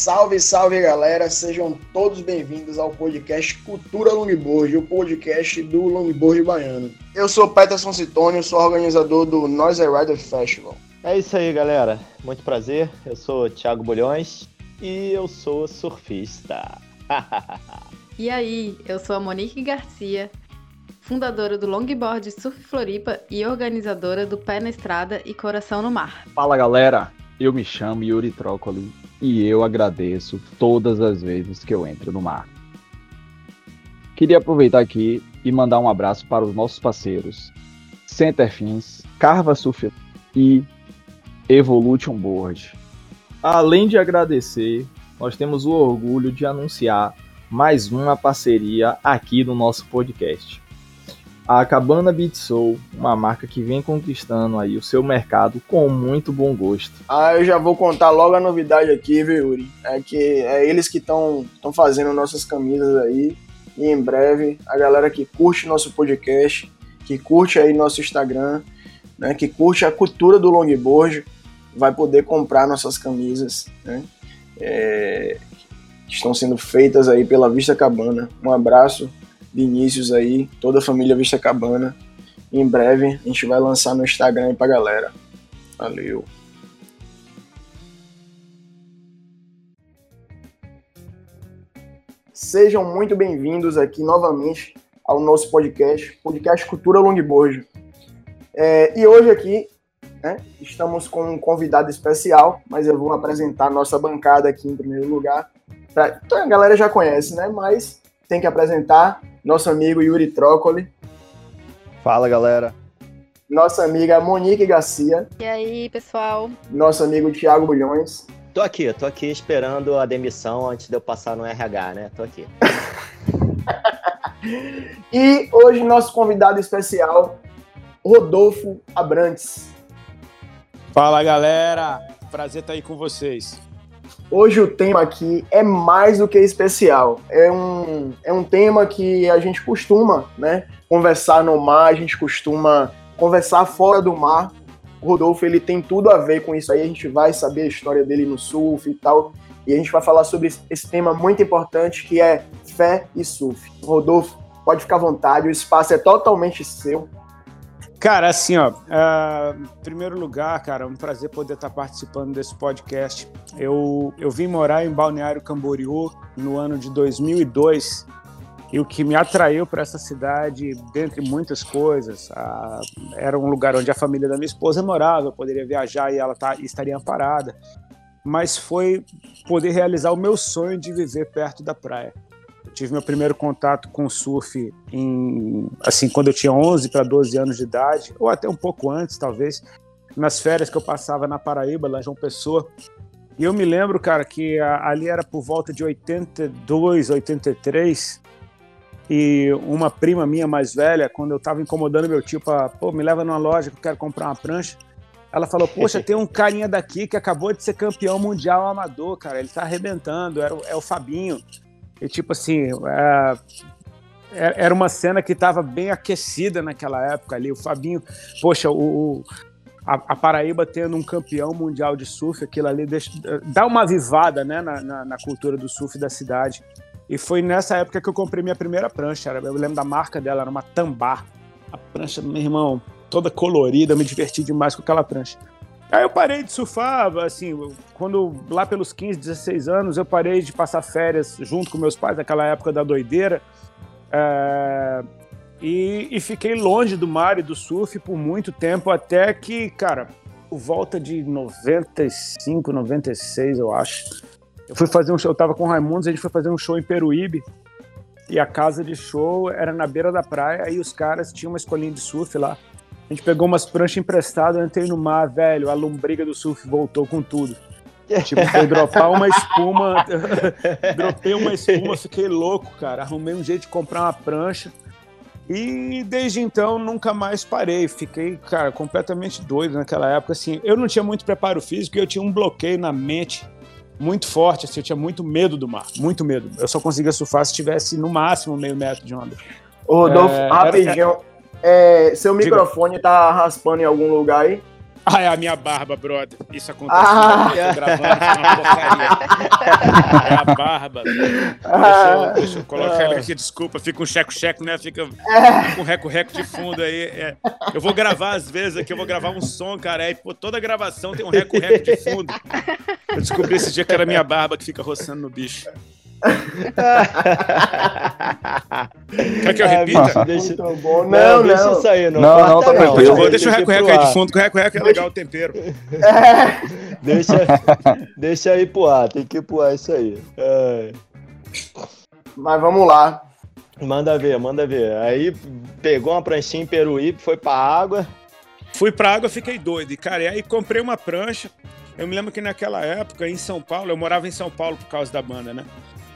Salve, salve galera, sejam todos bem-vindos ao podcast Cultura Longboard, o podcast do longboard baiano. Eu sou Peterson Citônio, sou organizador do Noise Rider Festival. É isso aí, galera. Muito prazer. Eu sou Thiago Bolhões e eu sou surfista. e aí, eu sou a Monique Garcia, fundadora do Longboard Surf Floripa e organizadora do Pé na Estrada e Coração no Mar. Fala galera, eu me chamo Yuri Trócoli e eu agradeço todas as vezes que eu entro no mar. Queria aproveitar aqui e mandar um abraço para os nossos parceiros Centerfins, Carva Surf e Evolution Board. Além de agradecer, nós temos o orgulho de anunciar mais uma parceria aqui no nosso podcast a Cabana Beat Soul, uma marca que vem conquistando aí o seu mercado com muito bom gosto. Ah, eu já vou contar logo a novidade aqui, viu, Yuri? É que é eles que estão fazendo nossas camisas aí. E em breve, a galera que curte nosso podcast, que curte aí nosso Instagram, né, que curte a cultura do longboard, vai poder comprar nossas camisas, né? É, estão sendo feitas aí pela Vista Cabana. Um abraço Vinícius aí, toda a família Vista Cabana. em breve a gente vai lançar no Instagram aí pra galera. Valeu. Sejam muito bem-vindos aqui novamente ao nosso podcast, podcast Cultura Longboard. É, e hoje aqui né, estamos com um convidado especial, mas eu vou apresentar nossa bancada aqui em primeiro lugar. Pra, então a galera já conhece, né? Mas tem que apresentar nosso amigo Yuri Trócoli. Fala, galera. Nossa amiga Monique Garcia. E aí, pessoal? Nosso amigo Thiago Bulhões. Tô aqui, tô aqui esperando a demissão antes de eu passar no RH, né? Tô aqui. e hoje nosso convidado especial, Rodolfo Abrantes. Fala, galera. Prazer estar aí com vocês. Hoje o tema aqui é mais do que especial. É um, é um tema que a gente costuma né, conversar no mar, a gente costuma conversar fora do mar. O Rodolfo ele tem tudo a ver com isso aí, a gente vai saber a história dele no surf e tal. E a gente vai falar sobre esse tema muito importante que é fé e surf. Rodolfo, pode ficar à vontade, o espaço é totalmente seu. Cara, assim, ó, uh, em primeiro lugar, cara, é um prazer poder estar participando desse podcast. Eu, eu vim morar em Balneário Camboriú no ano de 2002 e o que me atraiu para essa cidade, dentre muitas coisas, uh, era um lugar onde a família da minha esposa morava, eu poderia viajar e ela tá, estaria parada, mas foi poder realizar o meu sonho de viver perto da praia. Eu tive meu primeiro contato com surf em, assim, quando eu tinha 11 para 12 anos de idade, ou até um pouco antes, talvez, nas férias que eu passava na Paraíba, lá em João Pessoa. E eu me lembro, cara, que a, ali era por volta de 82, 83, e uma prima minha mais velha, quando eu estava incomodando meu tio para, pô, me leva numa loja que eu quero comprar uma prancha, ela falou, poxa, tem um carinha daqui que acabou de ser campeão mundial amador, cara, ele tá arrebentando, era, é o Fabinho. E tipo assim, é, é, era uma cena que estava bem aquecida naquela época ali. O Fabinho, poxa, o, a, a, Paraíba tendo um campeão mundial de surf, aquilo ali deixa, dá uma avivada né, na, na, na, cultura do surf da cidade. E foi nessa época que eu comprei minha primeira prancha. Eu lembro da marca dela, era uma Tambá. A prancha, meu irmão, toda colorida, me diverti demais com aquela prancha. Aí eu parei de surfar, assim, quando lá pelos 15, 16 anos, eu parei de passar férias junto com meus pais, naquela época da doideira, é, e, e, fiquei longe do mar e do surf por muito tempo, até que, cara, volta de 95, 96, eu acho, eu fui fazer um show, eu tava com o Raimundos, a gente foi fazer um show em Peruíbe, e a casa de show era na beira da praia, e os caras tinham uma escolinha de surf lá, a gente pegou umas pranchas emprestadas, entrei no mar, velho, a lombriga do surf voltou com tudo. Tipo, foi dropar uma espuma, dropei uma espuma, fiquei louco, cara. Arrumei um jeito de comprar uma prancha. E desde então nunca mais parei. Fiquei, cara, completamente doido naquela época. Assim, eu não tinha muito preparo físico e eu tinha um bloqueio na mente muito forte. Assim, eu tinha muito medo do mar, muito medo. Eu só conseguia surfar se tivesse no máximo meio metro de onda. Rodolfo, é, rapidinho. Era... É, seu microfone Diga. tá raspando em algum lugar aí? Ah, é a minha barba, brother. Isso acontece ah. eu tô gravando, é uma porcaria. É a barba. Deixa eu, deixa eu colocar ela aqui, desculpa. Fica um checo-checo, né? Fica, fica um reco-reco de fundo aí. É. Eu vou gravar às vezes aqui, eu vou gravar um som, cara. Aí, pô, toda gravação tem um reco-reco de fundo. Eu descobri esse dia que era minha barba que fica roçando no bicho. Quer que eu repita? deixa... Não, não, deixa isso aí. Não, não, não, tá não. Deixa, deixa o reco-reco aí de fundo, que o reco-reco é legal o tempero. É. Deixa, deixa aí pro ar, tem que ir pro ar isso aí. É. Mas vamos lá. Manda ver, manda ver. Aí pegou uma pranchinha em Peruíbe, foi pra água. Fui pra água, fiquei doido. E, cara, e aí comprei uma prancha. Eu me lembro que naquela época, em São Paulo, eu morava em São Paulo por causa da banda, né?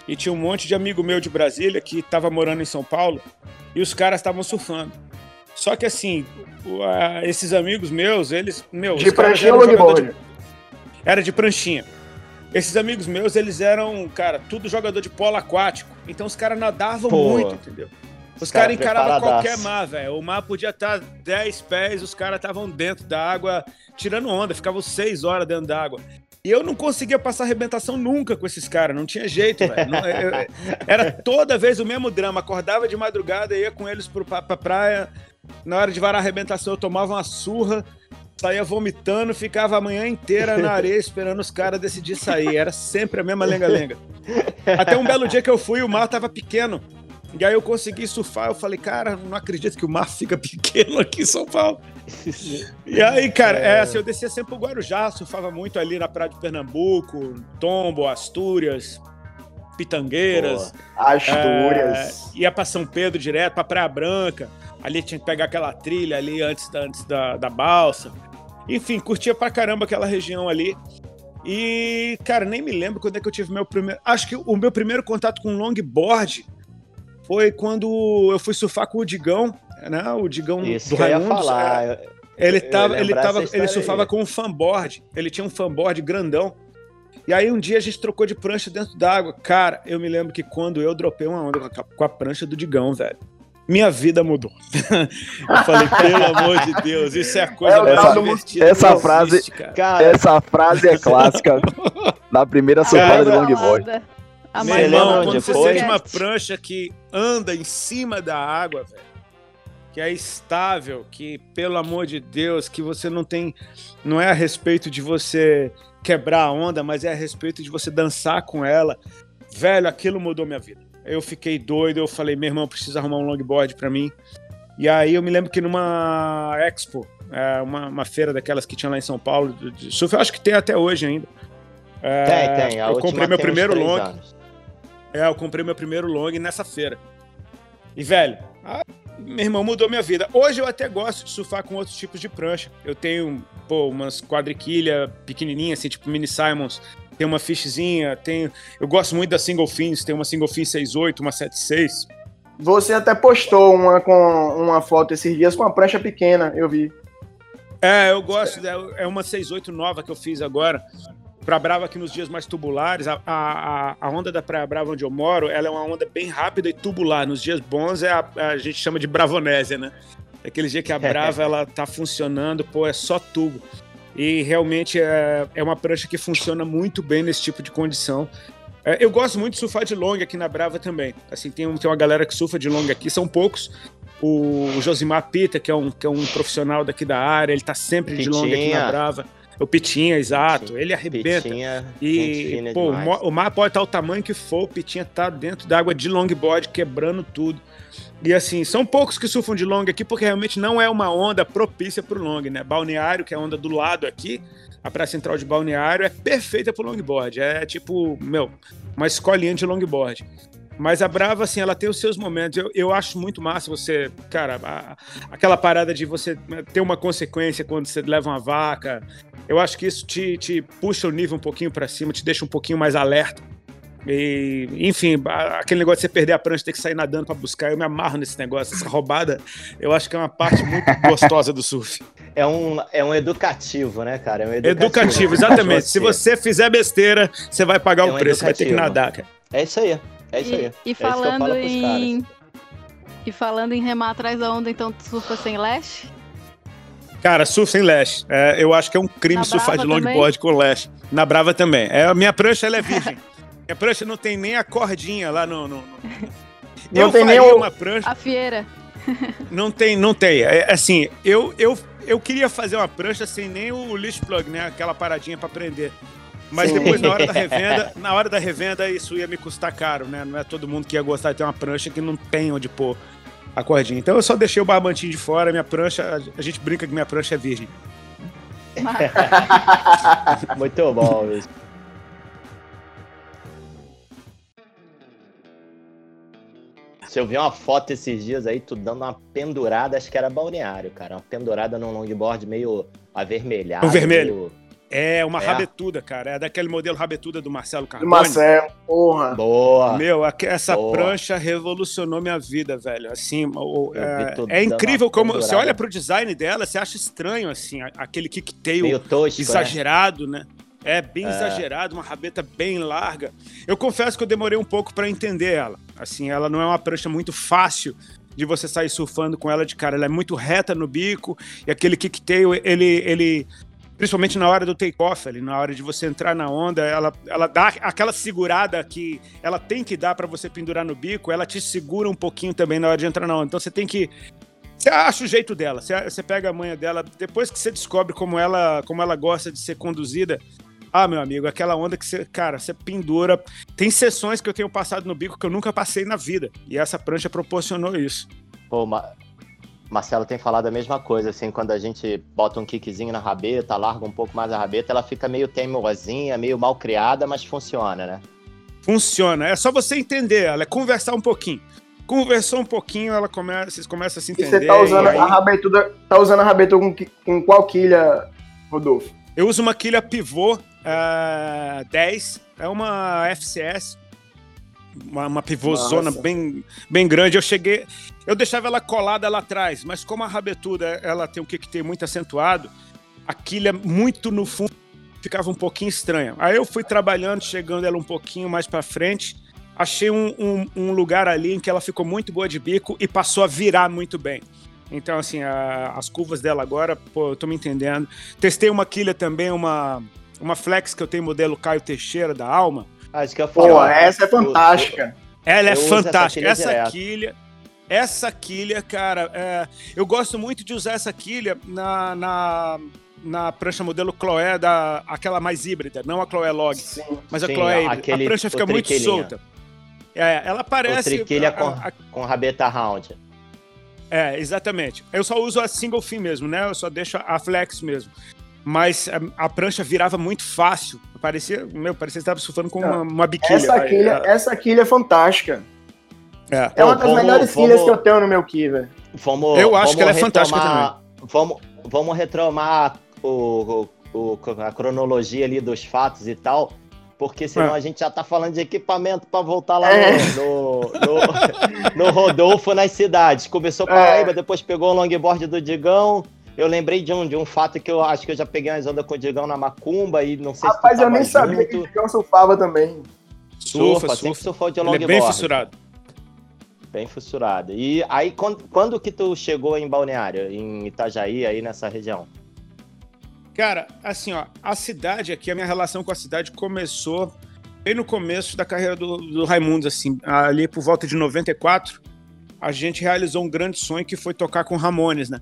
E tinha um monte de amigo meu de Brasília que estava morando em São Paulo e os caras estavam surfando. Só que assim, esses amigos meus, eles. Meu, de pranchinha ou? De, era de pranchinha. Esses amigos meus, eles eram, cara, tudo jogador de polo aquático. Então os caras nadavam Pô, muito, entendeu? Os, caras cara encaravam qualquer mar, velho. O mar podia estar 10 pés, os caras estavam dentro da água tirando onda, ficavam 6 horas dentro da água. E eu não conseguia passar arrebentação nunca com esses caras, não tinha jeito, velho. Era toda vez o mesmo drama. Acordava de madrugada, ia com eles pro, pra, pra praia. Na hora de varar arrebentação, eu tomava uma surra, saía vomitando, ficava a manhã inteira na areia esperando os caras decidir sair. Era sempre a mesma lenga-lenga. Até um belo dia que eu fui, o mar tava pequeno. E aí eu consegui surfar, eu falei, cara, não acredito que o mar fica pequeno aqui em São Paulo. e aí, cara, é. assim, eu descia sempre o Guarujá, surfava muito ali na praia de Pernambuco, Tombo, Astúrias, Pitangueiras. Astúrias. É, ia para São Pedro direto, para Praia Branca. Ali tinha que pegar aquela trilha ali antes da, antes da, da balsa. Enfim, curtia pra caramba aquela região ali. E, cara, nem me lembro quando é que eu tive meu primeiro. Acho que o meu primeiro contato com longboard foi quando eu fui surfar com o Digão, né? O Digão Isso do Raimundos. falar. É, ele tava, ele tava, ele surfava aí. com um fanboard. Ele tinha um fanboard grandão. E aí um dia a gente trocou de prancha dentro d'água. Cara, eu me lembro que quando eu dropei uma onda com a prancha do Digão, velho. Minha vida mudou. eu falei, pelo amor de Deus, isso é a coisa é, mais essa, essa frase, existe, cara. Essa frase é clássica na primeira surfada de longboard. Meu irmão, quando você sente uma prancha que anda em cima da água, velho, que é estável, que, pelo amor de Deus, que você não tem. Não é a respeito de você quebrar a onda, mas é a respeito de você dançar com ela. Velho, aquilo mudou minha vida. Eu fiquei doido, eu falei, meu irmão, precisa arrumar um longboard para mim. E aí eu me lembro que numa Expo, é, uma, uma, feira daquelas que tinha lá em São Paulo, de surf, eu acho que tem até hoje ainda. É, tem, tem. A eu comprei meu primeiro long. Anos. É, eu comprei meu primeiro long nessa feira. E, velho, a meu irmão mudou minha vida. Hoje eu até gosto de surfar com outros tipos de prancha. Eu tenho, pô, umas quadriquilha pequenininha, assim, tipo mini Simons. Tem uma fishzinha, tenho... Eu gosto muito da Single Fins, tem uma Single Fin 68, uma 76. Você até postou uma com uma foto esses dias com uma prancha pequena, eu vi. É, eu gosto, é uma 68 nova que eu fiz agora. Praia Brava aqui nos dias mais tubulares, a, a, a, onda da Praia Brava onde eu moro, ela é uma onda bem rápida e tubular. Nos dias bons é a, a gente chama de bravonésia, né? Aquele dia que a Brava ela tá funcionando, pô, é só tubo. E realmente é, é uma prancha que funciona muito bem nesse tipo de condição. É, eu gosto muito de surfar de long aqui na Brava também. Assim, tem, tem uma galera que surfa de long aqui, são poucos. O Josimar Pita, que é um, que é um profissional daqui da área, ele tá sempre Pitinha. de long aqui na Brava. O Pitinha, exato. Sim. Ele arrebenta. Pitinha, e, pô, o mar pode estar o tamanho que for, o Pitinha tá dentro d'água de longboard, quebrando tudo. E assim, são poucos que surfam de long aqui, porque realmente não é uma onda propícia para o long, né? Balneário, que é a onda do lado aqui, a praia central de Balneário, é perfeita para longboard. É tipo, meu, uma escolinha de longboard. Mas a Brava, assim, ela tem os seus momentos. Eu, eu acho muito massa você, cara, a, aquela parada de você ter uma consequência quando você leva uma vaca. Eu acho que isso te, te puxa o nível um pouquinho para cima, te deixa um pouquinho mais alerta. E, enfim, aquele negócio de você perder a prancha, ter que sair nadando para buscar, eu me amarro nesse negócio. Essa roubada, eu acho que é uma parte muito gostosa do surf. É um, é um educativo, né, cara? É um educativo, educativo exatamente. Se você fizer besteira, você vai pagar é um o preço, educativo. vai ter que nadar, cara. É isso aí. É isso aí. E, e é falando em. E falando em remar atrás da onda, então tu surfa sem leste? Cara, surf sem lash. É, eu acho que é um crime Na surfar de longboard com lash. Na Brava também. É, a minha prancha ela é virgem. minha prancha não tem nem a cordinha lá no. no- no- Não eu tem nem faria o- uma prancha. A fieira. Não tem, não tem. É, assim, eu, eu, eu queria fazer uma prancha sem nem o leash plug, né? Aquela paradinha pra prender. Mas Sim. depois, na hora da revenda, na hora da revenda, isso ia me custar caro, né? Não é todo mundo que ia gostar de ter uma prancha que não tem onde pôr a cordinha. Então eu só deixei o barbantinho de fora, minha prancha, a gente brinca que minha prancha é virgem. Muito bom, Luiz. Se eu vi uma foto esses dias aí, tu dando uma pendurada, acho que era balneário, cara. Uma pendurada num longboard meio avermelhado. O vermelho. meio- É uma É. rabetuda, cara. É daquele modelo rabetuda do Marcelo Do Carboni. Marcelo, porra. Boa. Meu, essa Boa. prancha revolucionou minha vida, velho. Assim, o- é, é incrível como você pendurada. olha pro design dela, você acha estranho, assim, aquele kicktail tosco, né? exagerado, né? É bem É. exagerado, uma rabeta bem larga. Eu confesso que eu demorei um pouco pra entender ela. Assim, ela não é uma prancha muito fácil de você sair surfando com ela de cara. Ela é muito reta no bico e aquele kicktail, ele, ele principalmente na hora do take-off, ali, na hora de você entrar na onda, ela, ela dá aquela segurada que ela tem que dar pra você pendurar no bico, ela te segura um pouquinho também na hora de entrar na onda. Então você tem que você acha o jeito dela, você, pega a manha dela, depois que você descobre como ela, como ela gosta de ser conduzida. Ah, meu amigo, aquela onda que você, cara, você pendura. Tem sessões que eu tenho passado no bico que eu nunca passei na vida. E essa prancha proporcionou isso. Pô, Marcelo tem falado a mesma coisa, assim, quando a gente bota um kickzinho na rabeta, larga um pouco mais a rabeta, ela fica meio teimosinha, meio mal criada, mas funciona, né? Funciona. É só você entender ela, é conversar um pouquinho. Conversou um pouquinho, ela começa, vocês começam a se E entender. você tá usando e aí- a rabetuda. Tá usando a rabetuda com, com qual quilha, Rodolfo? Eu uso uma quilha pivô ah, 10, é uma FCS, uma, uma pivôzona bem, bem grande. Eu cheguei, eu deixava ela colada lá atrás, mas como a rabetuda ela tem o que tem muito acentuado, a quilha muito no fundo ficava um pouquinho estranha. Aí eu fui trabalhando, chegando ela um pouquinho mais para frente, achei um, um- um lugar ali em que ela ficou muito boa de bico e passou a virar muito bem. Então, assim, a- as curvas dela agora, pô, eu tô me entendendo. Testei uma quilha também, uma, uma flex que eu tenho modelo Caio Teixeira da Alma. Acho que eu Pô, essa é fantástica. Ela é Eu uso essa fantástica. quilha Essa quilha, essa quilha, cara, é, eu gosto muito de usar essa quilha na, na, na prancha modelo Chloé, da, aquela mais híbrida, não a Chloé Log, Sim. mas a Sim, Chloé híbrida. aquele- a prancha o fica muito solta. É, ela parece. triquilha a- com- a- Com rabeta round. É, exatamente. Eu só uso a single fin mesmo, né? Eu só deixo a flex mesmo. Mas a, a prancha virava muito fácil. Parecia, meu, parecia que estava surfando com uma, uma biquília. Essa quilha, essa quilha é fantástica. É. É uma das vamos- melhores vamos- quilhas que eu tenho no meu ki, velho. Vamos, Eu acho vamos que ela é fantástica retomar- Vamos, vamos retomar o, o- o- a cronologia ali dos fatos e tal, porque senão É. a gente já tá falando de equipamento para voltar lá É. no, no, no- no Rodolfo nas cidades. Começou com a É. Paraíba, depois pegou o longboard do Digão. Eu lembrei de um, de um fato que eu acho que eu já peguei umas ondas com o Digão na Macumba e não sei Rapaz, se tu eu nem sabia que junto. o Digão surfava também. Surfa, Surfa, surfa. surfou de Ele é longboard. bem fissurado. Bem fissurado. E aí, quando, quando que tu chegou em Balneário, em Itajaí, aí nessa região? Cara, assim, ó, a cidade aqui, a minha relação com a cidade começou bem no começo da carreira do, do Raimundos, assim, ali por volta de 94, a gente realizou um grande sonho que foi tocar com Ramones, né?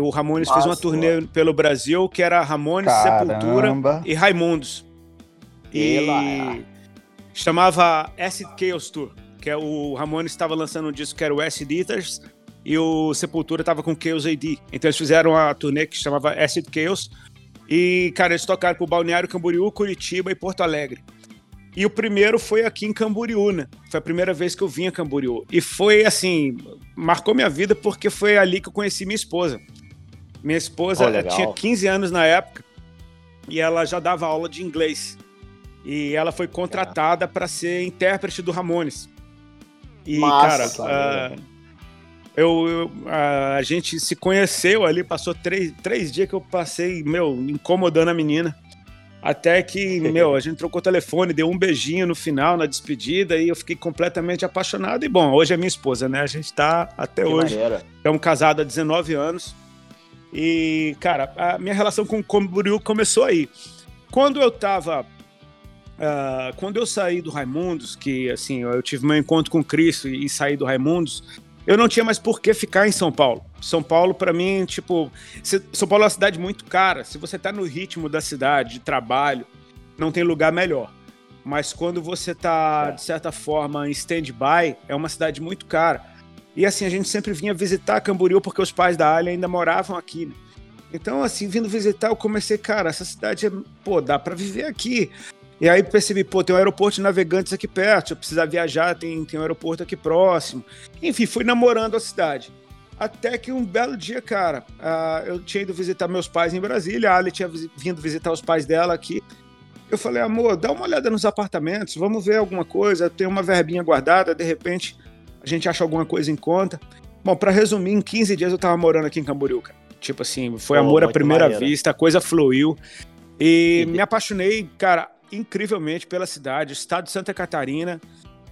O Ramones fez uma Nossa, turnê pelo Brasil que era Ramones, Sepultura Caramba. e Raimundos. E Ela- chamava Acid Chaos Tour, que é o Ramones estava lançando um disco que era o Acid Eaters e o Sepultura estava com Chaos AD. Então eles fizeram uma turnê que chamava Acid Chaos e, cara, eles tocaram pro Balneário Camboriú, Curitiba e Porto Alegre. E o primeiro foi aqui em Camboriú, né? Foi a primeira vez que eu vim a Camboriú. E foi, assim, marcou minha vida porque foi ali que eu conheci minha esposa. Minha esposa legal. tinha 15 anos na época e ela já dava aula de inglês. E ela foi contratada para ser intérprete do Ramones. E, Massa, cara, ah, eu, eu- ah, a gente se conheceu ali, passou três, três dias que eu passei, meu, incomodando a menina. Até que, meu, a gente trocou telefone, deu um beijinho no final, na despedida, e eu fiquei completamente apaixonado. E, bom, hoje é minha esposa, né? A gente tá até Que hoje. maneiro. Estamos casados há 19 anos. E, cara, a minha relação com o Camboriú começou aí. Quando eu tava. Uh, quando eu saí do Raimundos, que assim, eu tive meu encontro com Cristo e, e saí do Raimundos, eu não tinha mais por que ficar em São Paulo. São Paulo, para mim, tipo. São Paulo é uma cidade muito cara. Se você tá no ritmo da cidade, de trabalho, não tem lugar melhor. Mas quando você tá, de certa forma, em stand-by, é uma cidade muito cara. E assim, a gente sempre vinha visitar Camboriú porque os pais da Alia ainda moravam aqui. Né? Então, assim, vindo visitar, eu comecei, cara, essa cidade é, pô, dá para viver aqui. E aí percebi, pô, tem um aeroporto de navegantes aqui perto, se eu precisar viajar, tem, tem um aeroporto aqui próximo. Enfim, fui namorando a cidade. Até que um belo dia, cara, uh, eu tinha ido visitar meus pais em Brasília, a Ali tinha vindo visitar os pais dela aqui. Eu falei, amor, dá uma olhada nos apartamentos, vamos ver alguma coisa, tem uma verbinha guardada, de repente a gente acha alguma coisa em conta. Bom, para resumir, em 15 dias eu tava morando aqui em Camboriú, cara. Tipo assim, foi amor à primeira maneiro. vista, a coisa fluiu. E me apaixonei, cara, incrivelmente pela cidade, estado de Santa Catarina.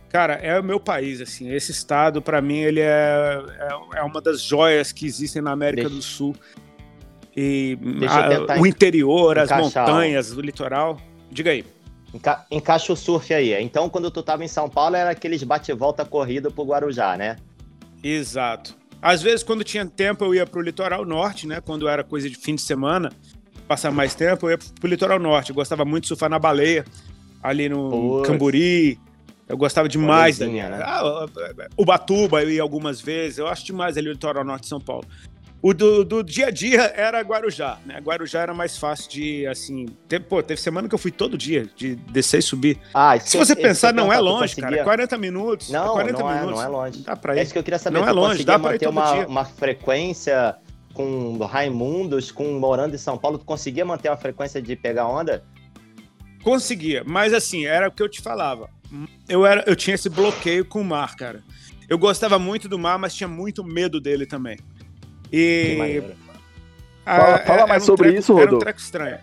Cara, é o meu país, assim. Esse estado, para mim, ele é, é, é, uma das joias que existem na América Deixa... do Sul. E a, o interior, as montanhas, o litoral. Diga aí. Enca encaixa o surf aí. Então, quando tu tava em São Paulo, era aqueles bate-volta corrida pro Guarujá, né? Exato. Às vezes, quando tinha tempo, eu ia pro litoral norte, né? Quando era coisa de fim de semana, passar mais tempo, eu ia pro litoral norte. Eu gostava muito de surfar na baleia, ali no Poxa. Camburi. Eu gostava demais dali. Né? Ah, Ubatuba eu ia algumas vezes. Eu acho demais ali o litoral norte de São Paulo. O do, do, dia a dia era Guarujá, né? Guarujá era mais fácil de, assim... Teve, pô, teve semana que eu fui todo dia, de descer e subir. Ah, Se você pensar, não é longe, cara. 40 minutos. Não, 40 não, minutos. É, não é longe. Dá pra ir. É isso que eu queria saber. Não é longe, dá pra ir todo uma, dia. uma frequência com Raimundos, com morando em São Paulo, tu conseguia manter uma frequência de pegar onda? Conseguia, mas assim, era o que eu te falava. Eu, era, eu tinha esse bloqueio com o mar, cara. Eu gostava muito do mar, mas tinha muito medo dele também. E. fala, fala mais um sobre treco, isso, Rodolfo. Era um treco estranho.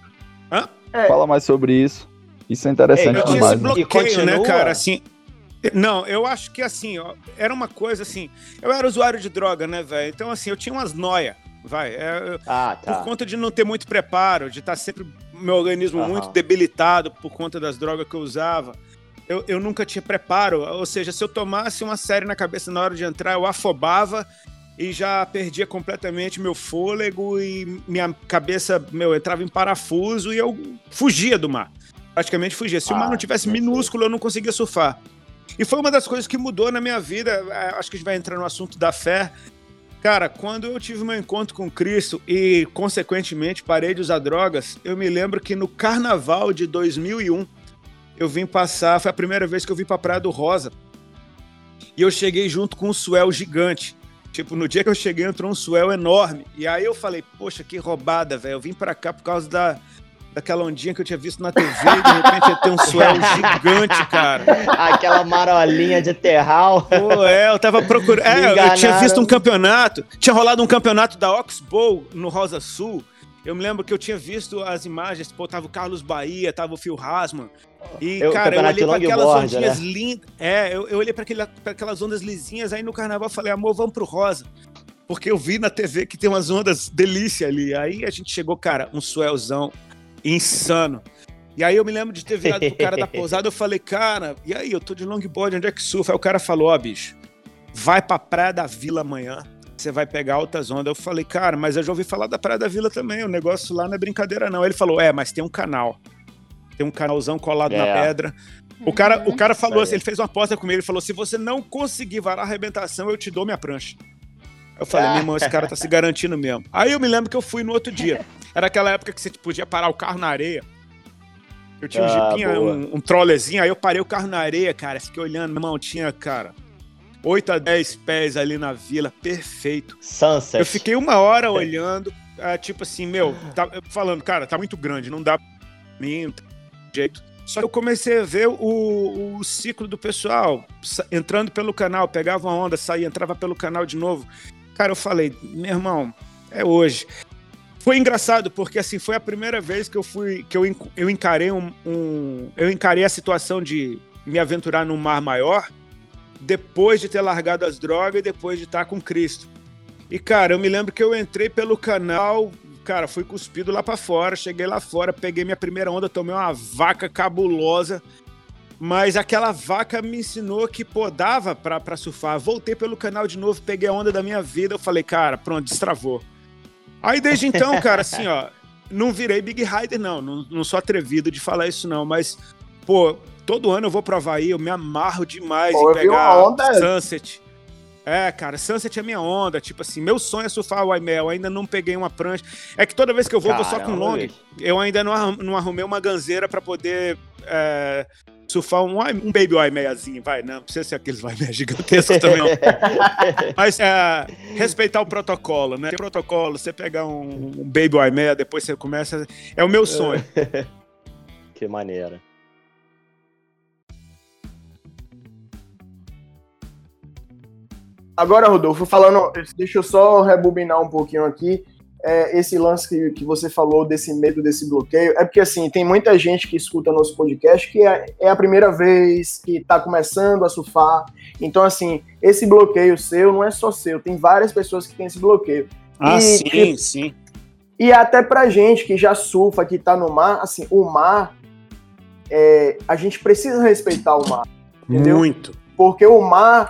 Hã? É. Fala mais sobre isso. Isso é interessante eu tinha demais. Esse né? bloqueio, né, cara? Assim. Não, eu acho que assim, ó, era uma coisa assim. Eu era usuário de droga, né, velho? Então, assim, eu tinha umas noia, vai. É, ah, tá. Por conta de não ter muito preparo, de estar tá sempre meu organismo uhum. muito debilitado por conta das drogas que eu usava. Eu, eu nunca tinha preparo, ou seja, se eu tomasse uma série na cabeça na hora de entrar, eu afobava e já perdia completamente meu fôlego e minha cabeça, meu, entrava em parafuso e eu fugia do mar. Praticamente fugia. Se ah, o mar não tivesse minúsculo, eu não conseguia surfar. E foi uma das coisas que mudou na minha vida. É, acho que a gente vai entrar no assunto da fé. Cara, quando eu tive meu encontro com Cristo e, consequentemente, parei de usar drogas, eu me lembro que no carnaval de 2001, eu vim passar, foi a primeira vez que eu vim pra Praia do Rosa. E eu cheguei junto com um suel gigante. Tipo, no dia que eu cheguei, entrou um swell enorme. E aí eu falei, poxa, que roubada, velho. Eu vim pra cá por causa da, daquela ondinha que eu tinha visto na TV, e de repente ia ter um swell gigante, cara. Aquela marolinha de terral. Pô, é, eu tava procurando. É, eu tinha visto um campeonato, tinha rolado um campeonato da Oxbow no Rosa Sul. Eu me lembro que eu tinha visto as imagens, pô, tava o Carlos Bahia, tava o Phil Hasman. E, eu, cara, eu olhei para aquelas ondinhas né? lindas. É, eu, eu olhei para aquelas ondas lisinhas, aí no carnaval eu falei, amor, vamos pro rosa. Porque eu vi na TV que tem umas ondas delícia ali. Aí a gente chegou, cara, um suelzão insano. E aí eu me lembro de ter virado pro cara da pousada, eu falei, cara, e aí, eu tô de longboard, onde é que surfa? Aí o cara falou, ó, oh, bicho, vai pra Praia da Vila amanhã, você vai pegar altas ondas. Eu falei, cara, mas eu já ouvi falar da Praia da Vila também, o negócio lá não é brincadeira não. Ele falou, é, mas tem um canal tem um canalzão colado é. na pedra. O cara, o cara falou assim, ele fez uma aposta comigo, ele falou: se você não conseguir varar a arrebentação, eu te dou minha prancha. Eu falei, meu irmão, esse cara tá se garantindo mesmo. Aí eu me lembro que eu fui no outro dia. Era aquela época que você podia parar o carro na areia. Eu tinha um ah, jipinho, um, um trollezinho, aí eu parei o carro na areia, cara. Fiquei olhando, meu irmão, tinha, cara, 8 a 10 pés ali na vila, perfeito. Sunset. Eu fiquei uma hora olhando, é, tipo assim, meu, tá, falando, cara, tá muito grande, não dá pra mim, jeito. Só que eu comecei a ver o, o ciclo do pessoal entrando pelo canal, pegava uma onda, saía, entrava pelo canal de novo. Cara, eu falei, meu irmão, é hoje. Foi engraçado porque assim foi a primeira vez que eu fui que eu, eu encarei um, um eu encarei a situação de me aventurar num mar maior depois de ter largado as drogas e depois de estar com Cristo. E, cara, eu me lembro que eu entrei pelo canal, cara, fui cuspido lá para fora, cheguei lá fora, peguei minha primeira onda, tomei uma vaca cabulosa. Mas aquela vaca me ensinou que, pô, dava pra, pra surfar. Voltei pelo canal de novo, peguei a onda da minha vida. Eu falei, cara, pronto, destravou. Aí desde então, cara, assim, ó, não virei Big Rider, não. não. Não sou atrevido de falar isso, não. Mas, pô, todo ano eu vou pro Havaí, eu me amarro demais Pô, em pegar onda- Sunset. É, cara, Sunset é minha onda. Tipo assim, meu sonho é surfar o Waimel. Eu ainda não peguei uma prancha. É que toda vez que eu vou, vou só com long. bicho. Eu ainda não, não arrumei uma ganzeira pra poder é, surfar um, um baby Waimeiazinho. Vai, não, não precisa ser aqueles Waimea gigantescos também, não. Mas é, respeitar o protocolo, né? Tem protocolo, você pegar um, um baby Waimea, depois você começa. É o meu sonho. Que maneira. Agora, Rodolfo, falando, deixa eu só rebobinar um pouquinho aqui. É, esse lance que, que você falou desse medo, desse bloqueio, é porque assim, tem muita gente que escuta nosso podcast que é, é a primeira vez que está começando a surfar. Então, assim, esse bloqueio seu não é só seu, tem várias pessoas que têm esse bloqueio. Ah, E- sim, sim. E até pra gente que já surfa, que tá no mar, assim, o mar, é, a gente precisa respeitar o mar. Entendeu? Muito. porque o mar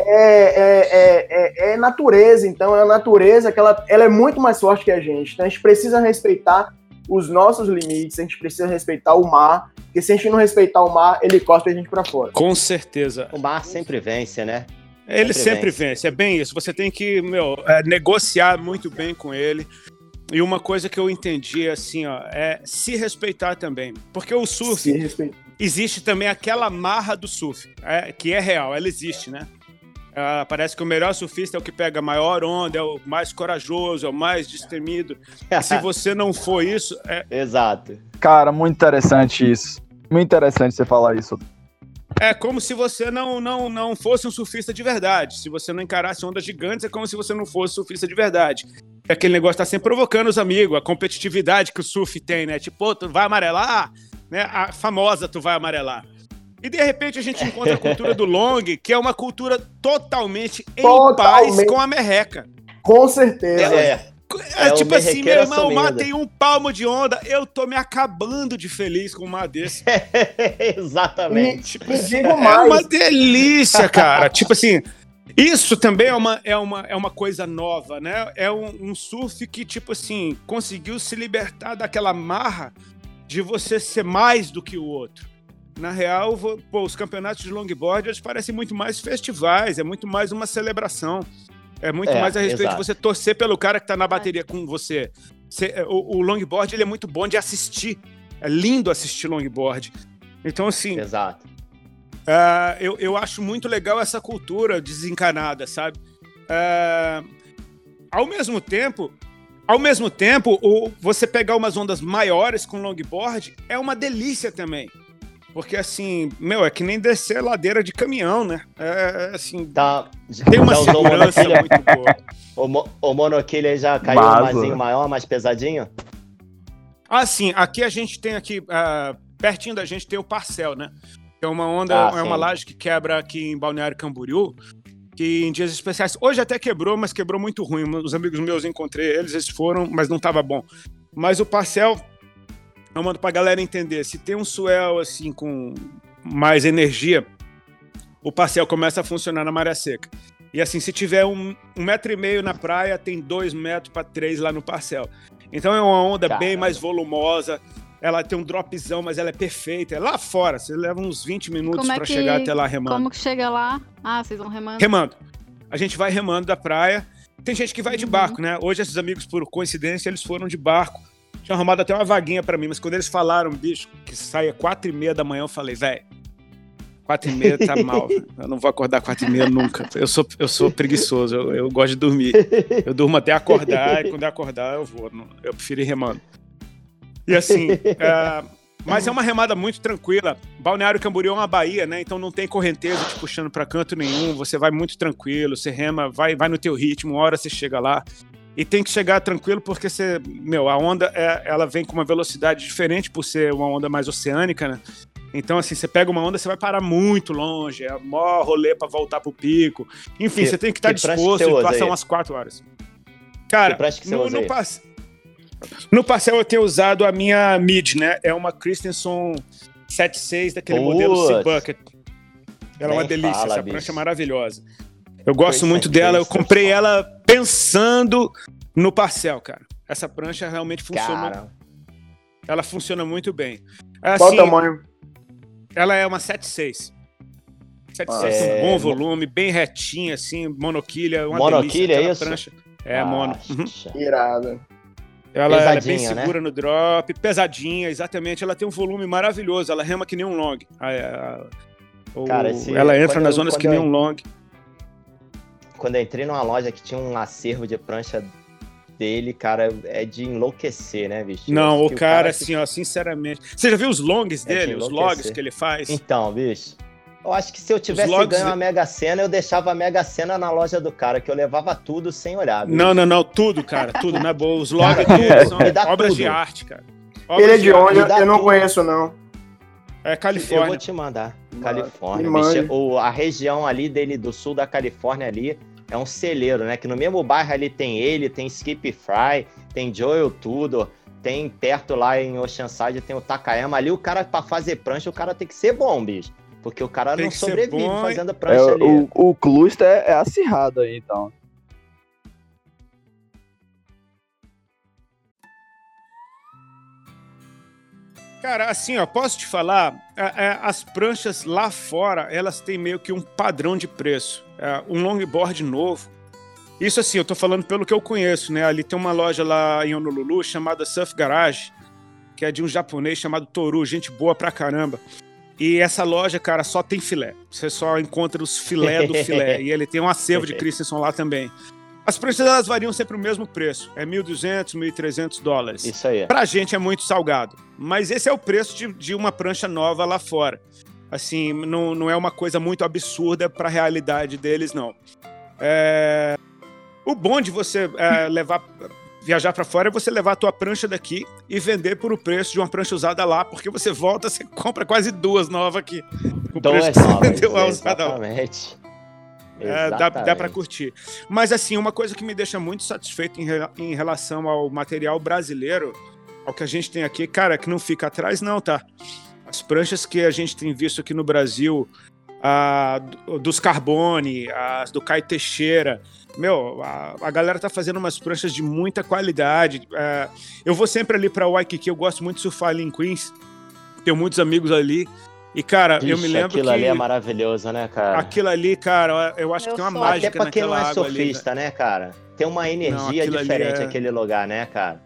é, é, é, é- é natureza, então é a natureza que ela, ela é muito mais forte que a gente. Então a gente precisa respeitar os nossos limites, a gente precisa respeitar o mar, porque se a gente não respeitar o mar, ele cospe a gente pra fora. Com certeza. O mar sempre vence, né? Ele Sempre sempre vence. é bem isso. Você tem que, meu, é, negociar muito bem com ele. E uma coisa que eu entendi, assim, ó, é se respeitar também. Porque o surf, existe também aquela marra do surf, é, que é real, ela existe, né? Ah, parece que o melhor surfista é o que pega a maior onda, é o mais corajoso, é o mais destemido. E se você não for isso, é, Exato. Cara, muito interessante isso. Muito interessante você falar isso. é como se você não, não, não fosse um surfista de verdade. Se você não encarasse ondas gigantes, é como se você não fosse surfista de verdade. É aquele negócio tá sempre provocando os amigos, a competitividade que o surf tem, né? Tipo, tu vai amarelar, né? A famosa tu vai amarelar. E de repente a gente encontra a cultura do long, que é uma cultura totalmente em Totalmente. paz com a merreca. Com certeza. É, É, É o tipo assim, meu irmão, assumido. matei um palmo de onda, eu tô me acabando de feliz com um mar desse. Exatamente. E, e digo É mais, uma delícia, cara. tipo assim, isso também é uma, é uma, é uma coisa nova, né? É um, um surf que, tipo assim, conseguiu se libertar daquela marra de você ser mais do que o outro. Na real, vo- pô, os campeonatos de longboard eles parecem muito mais festivais, é muito mais uma celebração. É muito É, mais a respeito exato. de você torcer pelo cara que tá na bateria com você. Você- o, o longboard ele é muito bom de assistir. É lindo assistir longboard. Então, assim, Exato. ah, eu, eu acho muito legal essa cultura desencanada, sabe? Ah, ao mesmo tempo, ao mesmo tempo, o, você pegar umas ondas maiores com longboard é uma delícia também. Porque assim, meu, é que nem descer ladeira de caminhão, né? É, assim, Tá, tem uma o segurança muito boa. O, mo- o monoquilha já caiu um marzinho maior, mais pesadinho? Ah, sim, aqui a gente tem aqui, ah, pertinho da gente tem o Parcel, né? Que é uma onda, Ah, é uma laje que quebra aqui em Balneário Camboriú, que em dias especiais, hoje até quebrou, mas quebrou muito ruim. Os amigos meus eu encontrei eles, eles foram, mas não tava bom. Mas o Parcel, eu mando pra galera entender, se tem um swell assim com mais energia, o Parcel começa a funcionar na maré seca. E assim, se tiver um, um metro e meio na praia, tem dois metros para três lá no Parcel. Então é uma onda bem Caramba. mais volumosa. Ela tem um dropzão, mas ela é perfeita. É lá fora. Você leva uns 20 minutos é para chegar até lá remando. Como que chega lá? Ah, vocês vão remando. Remando. A gente vai remando da praia. Tem gente que vai de Uhum. barco, né? Hoje esses amigos, por coincidência, eles foram de barco. Tinha arrumado até uma vaguinha para mim, mas quando eles falaram, bicho, que saia quatro e meia da manhã, eu falei, velho, quatro e meia tá mal. Eu não vou acordar quatro e meia nunca. Eu sou, eu sou preguiçoso, eu, eu gosto de dormir. Eu durmo até acordar e quando eu acordar eu vou. Eu prefiro ir remando. E assim, é, mas é uma remada muito tranquila. Balneário Camboriú é uma baía, né? Então não tem correnteza te puxando para canto nenhum. Você vai muito tranquilo, você rema, vai, vai no teu ritmo, uma hora você chega lá. E tem que chegar tranquilo porque você, meu, a onda é, ela vem com uma velocidade diferente por ser uma onda mais oceânica, né? Então, assim, você pega uma onda, você vai parar muito longe, é maior rolê para voltar pro pico. Enfim, Que- você tem que estar que prancha disposto e passar umas quatro horas. Cara, no, no, pass- no parcel eu tenho usado a minha mid, né? É uma Christensen 76 daquele Putz. modelo Sea Bucket. Ela é uma Nem delícia, fala, essa bicho. prancha é maravilhosa. Eu gosto Christensen, muito dela, eu comprei ela pensando no parcel, cara. Essa prancha realmente funciona, Cara, ela funciona muito bem. É Qual o Assim, tamanho? ela é uma 76. 76 Ah, com é, bom mo- volume, bem retinha, assim, monoquilha. Uma Monoquilha, delícia, é isso? Prancha. É, mono. Uhum. Irada. Ela, ela é bem né? segura no drop, pesadinha, exatamente. Ela tem um volume maravilhoso, ela rema que nem um long. A- a- o- Cara, esse- ela entra quando nas eu- zonas que nem eu- um long. Quando eu entrei numa loja que tinha um acervo de prancha dele, cara, é de enlouquecer, né, bicho? Não, Eu acho o que cara, que- assim, ó, sinceramente. Você já viu os longs É de dele, os logs que ele faz? Então, bicho. Eu acho que se eu tivesse logs- ganho a Mega Sena, eu deixava a Mega Sena na loja do cara, que eu levava tudo sem olhar. bicho. Não, não, não, tudo, cara, tudo, não é bom. Os logs Cara, dele são obras tudo. de arte, cara. Obras Ele é de onde? Eu não tudo. conheço, não. É Eu vou Califórnia. te mandar. Califórnia. bicho. O, a região ali dele, do sul da Califórnia ali, é um celeiro, né? Que no mesmo bairro ali tem ele, tem Skip Fry, tem Joel Tudor, tem perto lá em Oceanside tem o Takayama. Ali o cara, pra fazer prancha, o cara tem que ser bom, bicho. Porque o cara Tem não sobrevive bom fazendo É, prancha ali. o, o cluster é, é acirrado aí, então. Cara, assim, ó, posso te falar, é, é, as pranchas lá fora, elas têm meio que um padrão de preço. É, um longboard novo. Isso assim, eu tô falando pelo que eu conheço, né? Ali tem uma loja lá em Honolulu chamada Surf Garage, que é de um japonês chamado Toru, gente boa pra caramba. E essa loja, cara, só tem filé. Você só encontra os filé do filé. e ele tem um acervo de Christensen lá também. As pranchas, elas variam sempre o mesmo preço. É 1.200, 1.300 dólares. Isso aí. Pra gente é muito salgado. Mas esse é o preço de, de uma prancha nova lá fora. Assim, não, não é uma coisa muito absurda pra realidade deles, não. É, O bom de você é, levar viajar pra fora é você levar a tua prancha daqui e vender por o preço de uma prancha usada lá, porque você volta, você compra quase duas novas aqui. O preço que você novas, vendeu a usada lá. exatamente. É, dá, dá para curtir. Mas, assim, uma coisa que me deixa muito satisfeito em, em relação ao material brasileiro, ao que a gente tem aqui, cara, que não fica atrás, não, tá? As pranchas que a gente tem visto aqui no Brasil, a, do- dos Carbone, as do Caio Teixeira, meu, a, a galera tá fazendo umas pranchas de muita qualidade. É, eu vou sempre ali para Waikiki, eu gosto muito de surfar ali em Queens, tenho muitos amigos ali. E, cara, eu me lembro aquilo que ali é maravilhoso, né, cara? aquilo ali, cara, eu acho que Eu tem uma sou- mágica Até pra quem não é água ali. né? surfista, né, cara? Tem uma energia aquilo ali diferente é- aquele lugar, né, cara?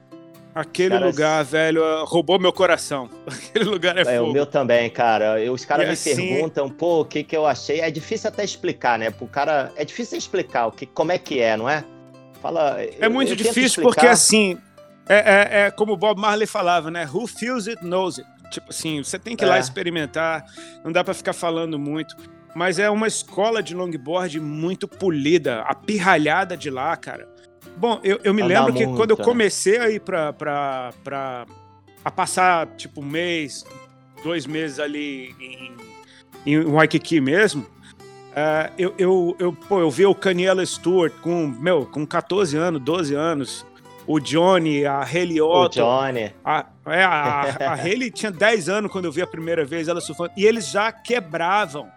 Aquele Caras- lugar, velho, roubou meu coração. Aquele lugar é, É, fogo. o meu também, cara. Eu- os caras me assim- perguntam, pô, o que que eu achei. É difícil até explicar, né? Pro cara, é difícil explicar o que, como é que é, não é? Fala. É muito difícil porque, assim, é, é- é como o Bob Marley falava, né? Who feels it knows it. Tipo assim, você tem que ir lá É. experimentar, não dá pra ficar falando muito. Mas é uma escola de longboard muito polida, a pirralhada de lá, cara. Bom, eu, eu me Anda lembro que muito, quando eu né? comecei a ir pra, pra, pra a passar, tipo, um mês, dois meses ali em, em Waikiki mesmo, é, eu, eu, eu, pô, eu vi o Caniela Stewart com, meu, com 14 anos, 12 anos, o Johnny, a Haley O Otto, Johnny. a, é, a, a Haley tinha 10 anos quando eu vi a primeira vez ela surfando. E eles já quebravam.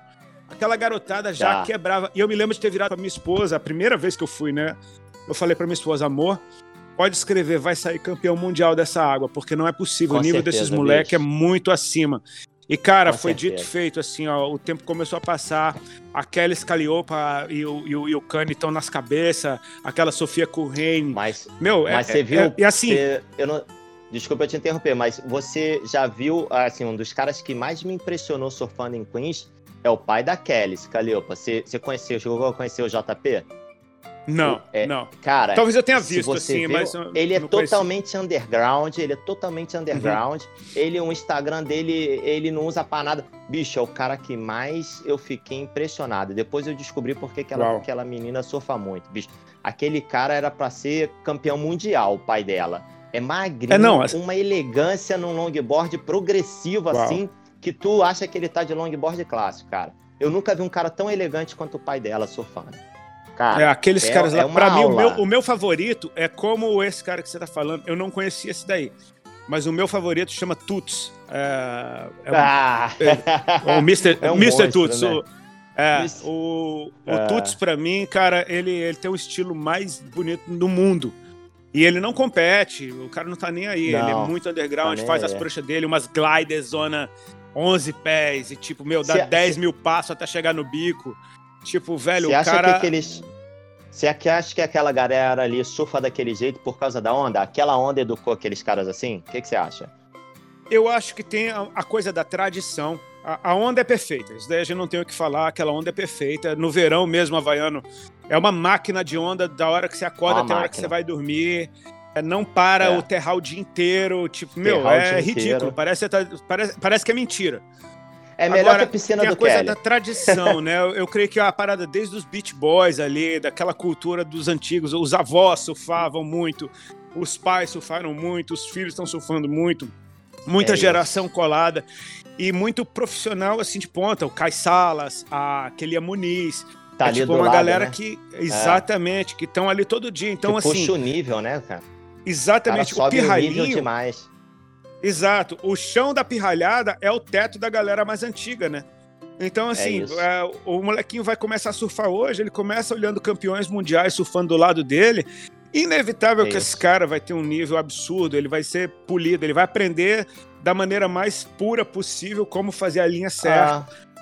Aquela garotada já Já. quebrava. E eu me lembro de ter virado pra minha esposa, a primeira vez que eu fui, né? Eu falei pra minha esposa, amor, pode escrever, vai sair campeão mundial dessa água, porque não é possível. Com o nível certeza, desses moleques é muito acima. E, cara, Com foi certeza. dito e feito, assim, ó, o tempo começou a passar, a Kelly Scaliopa e o, e o, e o Kanye estão nas cabeças, aquela Sofia Currain. Mas, Meu, mas é, você é- viu. é- e assim, você- eu não, desculpa eu te interromper, mas você já viu, assim, um dos caras que mais me impressionou surfando em Queens é o pai da Kelly, Scaliopa. Você, você conheceu, chegou a conhecer o JP? Não, é- não. Cara, Talvez eu tenha visto, você assim, viu, mas. eu ele é não conheci. totalmente underground, ele é totalmente underground. Uhum. Ele, o Instagram dele, ele não usa pra nada. Bicho, é o cara que mais eu fiquei impressionado. Depois eu descobri por que que aquela, aquela menina surfa muito. Bicho, aquele cara era pra ser campeão mundial, o pai dela. É magrinho, É, não, uma elegância num longboard progressivo Uau. assim, que tu acha que ele tá de longboard clássico, cara. Eu nunca vi um cara tão elegante quanto o pai dela surfando. Cara, É, aqueles é- caras lá. é pra mim, o aula. meu, o meu favorito é como esse cara que você tá falando. Eu não conhecia esse daí. Mas o meu favorito chama Tuts. É, é o- Ah, o Mr. É um Mr. monstro, Tuts. né? O, é, o, o É. Tuts, pra mim, cara, ele, ele tem o estilo mais bonito do mundo. E ele não compete, o cara não tá nem aí. ele é Não, muito underground, tá faz as é. pranchas dele, umas gliders, zona 11 pés, e tipo, meu, dá Cê- 10 cê- mil passos até chegar no bico. Tipo, velho, Você o acha cara. que aqueles. Você acha que- aquela galera ali surfa daquele jeito por causa da onda? Aquela onda educou aqueles caras assim? O que, que você acha? Eu acho que tem a, coisa da tradição. A, a onda é perfeita, isso daí a gente não tem o que falar, aquela onda é perfeita. No verão mesmo, Havaiano, é uma máquina de onda da hora que você acorda Uma até a hora que você vai dormir. É, não para É. o terrar o dia inteiro. Tipo, meu, Terrar o é ridículo. inteiro. Parece, tá- parece, parece que é mentira. É melhor Agora, que a piscina Tem a do coisa Kelly. da tradição, né? Eu, eu creio que a parada desde os Beach Boys ali, daquela cultura dos antigos, os avós surfavam muito, os pais surfaram muito, os filhos estão surfando muito, muita É isso. geração colada e muito profissional assim de ponta. O Kai Salas, a Kelia Muniz, Tá é ali tipo uma lado, galera né? que exatamente que estão ali todo dia. Então que assim, puxa o nível, né, cara? O cara exatamente o sobe o nível pirralhinho demais. Exato. O chão da pirralhada é o teto da galera mais antiga, né? Então, assim, isso. é, o molequinho vai começar a surfar hoje, ele começa olhando campeões mundiais surfando do lado dele. Inevitável É que isso. esse cara vai ter um nível absurdo, ele vai ser polido, ele vai aprender da maneira mais pura possível como fazer a linha certa. Ah,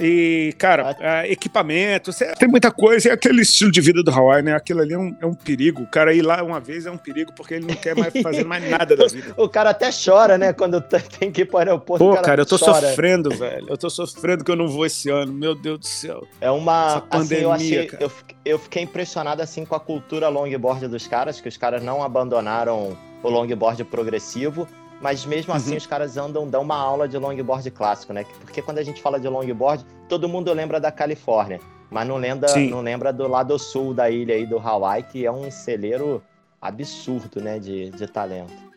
E, cara, é, equipamento, tem muita coisa. É aquele estilo de vida do Hawaii, né? Aquilo ali é um, é um perigo. O cara ir lá uma vez é um perigo porque ele não quer mais fazer mais nada da vida. o cara até chora, né? Quando tem que ir pro aeroporto. Pô, o cara, eu tô chora. sofrendo, velho. Eu tô sofrendo que eu não vou esse ano. Meu Deus do céu. É uma. Essa assim, eu, pandemia, achei, cara. eu, eu fiquei impressionado assim com a cultura longboard dos caras, que os caras não abandonaram o longboard progressivo, mas mesmo assim Uhum. os caras andam, dão uma aula de longboard clássico, né? Porque quando a gente fala de longboard, todo mundo lembra da Califórnia, mas não lembra, Sim. não lembra do lado sul da ilha aí do Hawaii, que é um celeiro absurdo, né? De, de talento.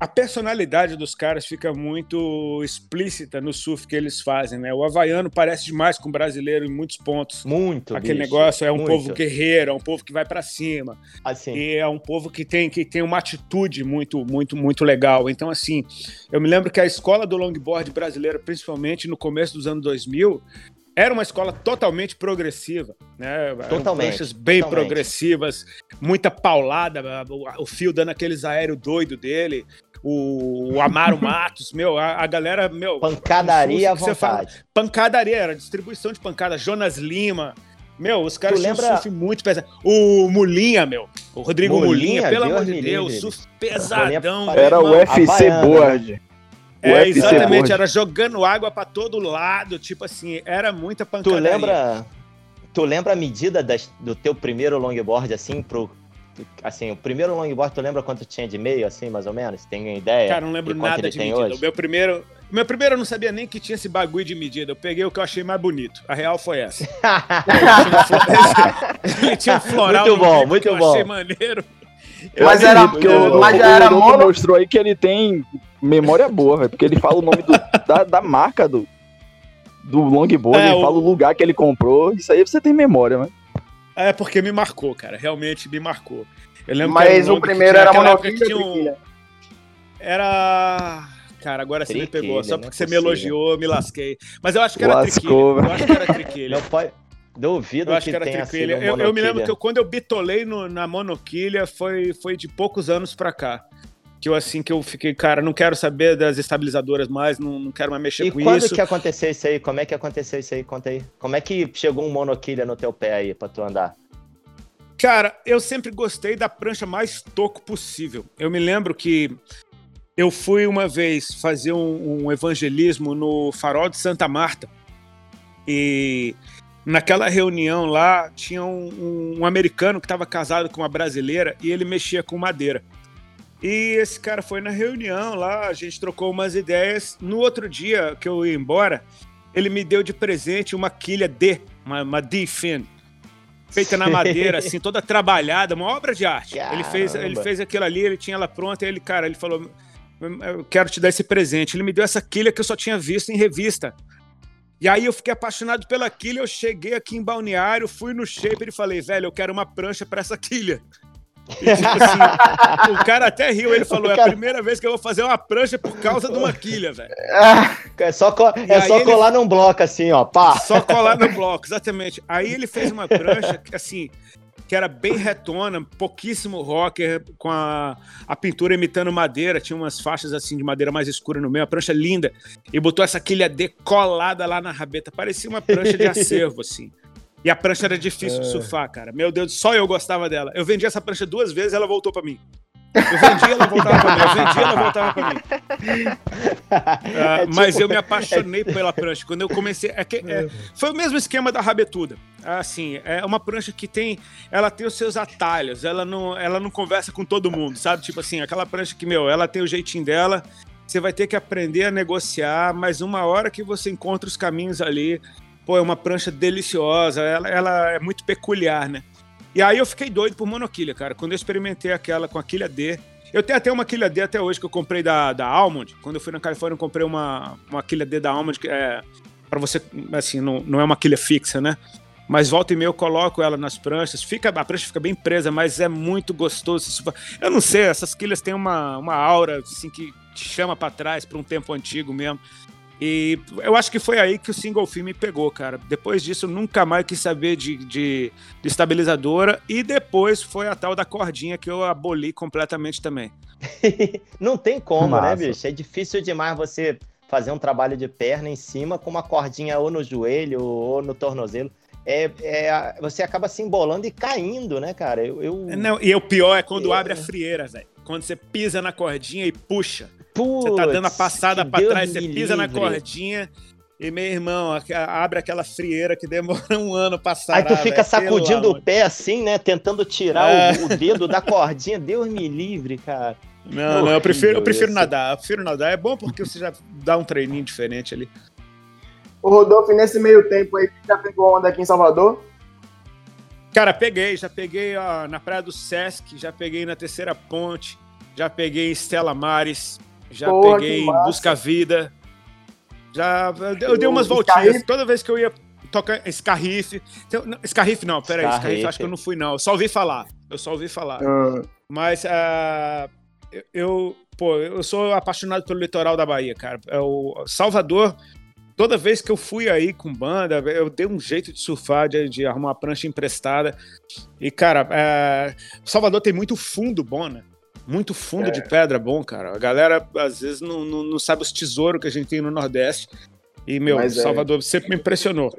A personalidade dos caras fica muito explícita no surf que eles fazem, né? O havaiano parece demais com o brasileiro em muitos pontos. Muito. Aquele bicho, negócio é um muito. povo guerreiro, é um povo que vai pra cima. Assim, E é um povo que tem, que tem uma atitude muito, muito, muito legal. Então, assim, eu me lembro que a escola do longboard brasileira, principalmente no começo dos anos 2000, era uma escola totalmente progressiva, né? Totalmente, bem totalmente. progressivas, muita paulada, o, o fio dando aqueles aéreo doido dele, o, o Amaro Matos, meu, a, a galera, meu, pancadaria à você fala- vontade. pancadaria, era distribuição de pancada, Jonas Lima. Meu, os caras Tu tinham lembra- surf muito pesado. O Mulinha, meu. O Rodrigo Mulinha, Mulinha, pelo Deus amor de Deus, livre. surf pesadão. Meu Era o. UFC Board. O É, UFC exatamente, Board. era jogando água pra todo lado, tipo assim, era muita Tu pancadaria. lembra, tu lembra a medida das- do teu primeiro longboard, assim, pro. Assim, o primeiro longboard, tu lembra quanto tinha de meio, assim, mais ou menos? Tem ideia? Cara, não lembro nada de medida. hoje? O meu primeiro, meu primeiro eu não sabia nem que tinha esse bagulho de medida. Eu peguei o que eu achei mais bonito. A real foi essa. Ele tinha um floral Muito bom, muito que eu bom. achei maneiro. Mas Eu era- acredito, porque o, mas o já era mono- mostrou aí que ele tem memória boa, velho. Porque ele fala o nome do- da, da marca do, do longboard, É, ele o- fala o lugar que ele comprou. Isso aí você tem memória, mano. É porque me marcou, cara. Realmente me marcou. Eu lembro que Mas era um o longo que primeiro tinha era que ou um-? Era. Cara, agora você me pegou. Só é porque você me elogiou, eu me lasquei. Mas eu acho que era Lascou, triquilha. Eu acho que era triquilha. Não pode. Duvido Eu acho que, que era tenha triquilha. um Eu, eu me lembro que eu- quando eu bitolei no- na monoquilha foi, foi de poucos anos pra cá. Que eu assim que eu fiquei, cara, não quero saber das estabilizadoras mais, não, não quero mais mexer E com quando isso. que aconteceu isso aí? Como é que aconteceu isso aí? Conta aí. Como é que chegou um monoquilha no teu pé aí pra tu andar? Cara, eu sempre gostei da prancha mais toco possível. Eu me lembro que eu fui uma vez fazer um, um evangelismo no Farol de Santa Marta. E naquela reunião lá tinha um, um americano que estava casado com uma brasileira e ele mexia com madeira. E esse cara foi na reunião lá, a gente trocou umas ideias. No outro dia que eu ia embora, ele me deu de presente uma quilha D, uma, uma D-fin. feita na madeira, assim, toda trabalhada, uma obra de arte. Ele fez, ele fez aquilo ali, ele tinha ela pronta, e ele, cara, ele falou: Eu quero te dar esse presente. Ele me deu essa quilha que eu só tinha visto em revista. E aí eu fiquei apaixonado pela quilha, eu cheguei aqui em Balneário, fui no Shaper e falei, velho, eu quero uma prancha para essa quilha. E, tipo assim, o cara até riu, ele falou: cara... é a primeira vez que eu vou fazer uma prancha por causa de uma quilha, velho. É só, co é só colar ele... num bloco assim, ó, pá. Só colar no bloco, exatamente. Aí ele fez uma prancha que, assim, que era bem retona, pouquíssimo rocker, com a, a pintura imitando madeira, tinha umas faixas assim de madeira mais escura no meio, a prancha linda, e botou essa quilha decolada lá na rabeta, parecia uma prancha de acervo, assim. E a prancha era difícil é. de surfar, cara. Meu Deus, só eu gostava dela. Eu vendi essa prancha duas vezes e ela voltou para mim. Eu vendi, ela voltava pra mim. Eu vendi, ela voltava pra mim. Uh, é tipo... Mas eu me apaixonei pela prancha. Quando eu comecei. É que, é, foi o mesmo esquema da rabetuda. Assim, é uma prancha que tem. Ela tem os seus atalhos. Ela não, ela não conversa com todo mundo, sabe? Tipo assim, aquela prancha que, meu, ela tem o jeitinho dela. Você vai ter que aprender a negociar, mas uma hora que você encontra os caminhos ali, Pô, é uma prancha deliciosa, ela, ela é muito peculiar, né? E aí eu fiquei doido por monoquilha, cara. Quando eu experimentei aquela com a quilha D. Eu tenho até uma quilha D até hoje que eu comprei da, da Almond. Quando eu fui na Califórnia, eu comprei uma, uma quilha D da Almond, que é para você, assim, não, não é uma quilha fixa, né? Mas volta e meia eu coloco ela nas pranchas. Fica, a prancha fica bem presa, mas é muito gostoso. Eu não sei, essas quilhas têm uma, uma aura assim que te chama para trás, para um tempo antigo mesmo. E eu acho que foi aí que o single film me pegou, cara. Depois disso, eu nunca mais quis saber de, de, de, estabilizadora. E depois foi a tal da cordinha que eu aboli completamente também. Não tem como, né, Massa. né, bicho? É difícil demais você fazer um trabalho de perna em cima com uma cordinha ou no joelho ou no tornozelo. É, é, você acaba se embolando e caindo, né, cara? Eu, eu... Não, e o pior é quando abre a frieira, velho. Quando você pisa na cordinha e puxa. Putz, você tá dando a passada para trás, você pisa livre. na cordinha. E meu irmão, abre aquela frieira que demora um ano pra sarar. Aí tu fica véio, sacudindo o pé assim, né? Tentando tirar é. o, o, dedo da cordinha. Deus me livre, cara. Não, não, eu prefiro, eu prefiro nadar. Eu prefiro nadar. É bom porque você já dá um treininho diferente ali. O Rodolfo, nesse meio tempo aí, já pegou onda aqui em Salvador? Cara, peguei. Já peguei ó, na Praia do Sesc, já peguei na Terceira Ponte, já peguei em Estela Mares, já Porra, peguei Busca Vida. Já eu dei umas voltinhas. Escarrife? Toda vez que eu ia tocar Escarrife. Escarrife não, peraí. Escarrife. Escarrife acho que eu não fui, não. Eu só ouvi falar. Eu só ouvi falar. Uhum. Mas uh, eu, pô, eu sou apaixonado pelo litoral da Bahia, cara. É o Salvador. Toda vez que eu fui aí com banda, eu dei um jeito de surfar, de, de arrumar uma prancha emprestada. E, cara, é, Salvador tem muito fundo bom, né? Muito fundo é. de pedra bom, cara. A galera às vezes não, não, não, sabe os tesouros que a gente tem no Nordeste. E, meu, Mas é. Salvador é. sempre me impressionou.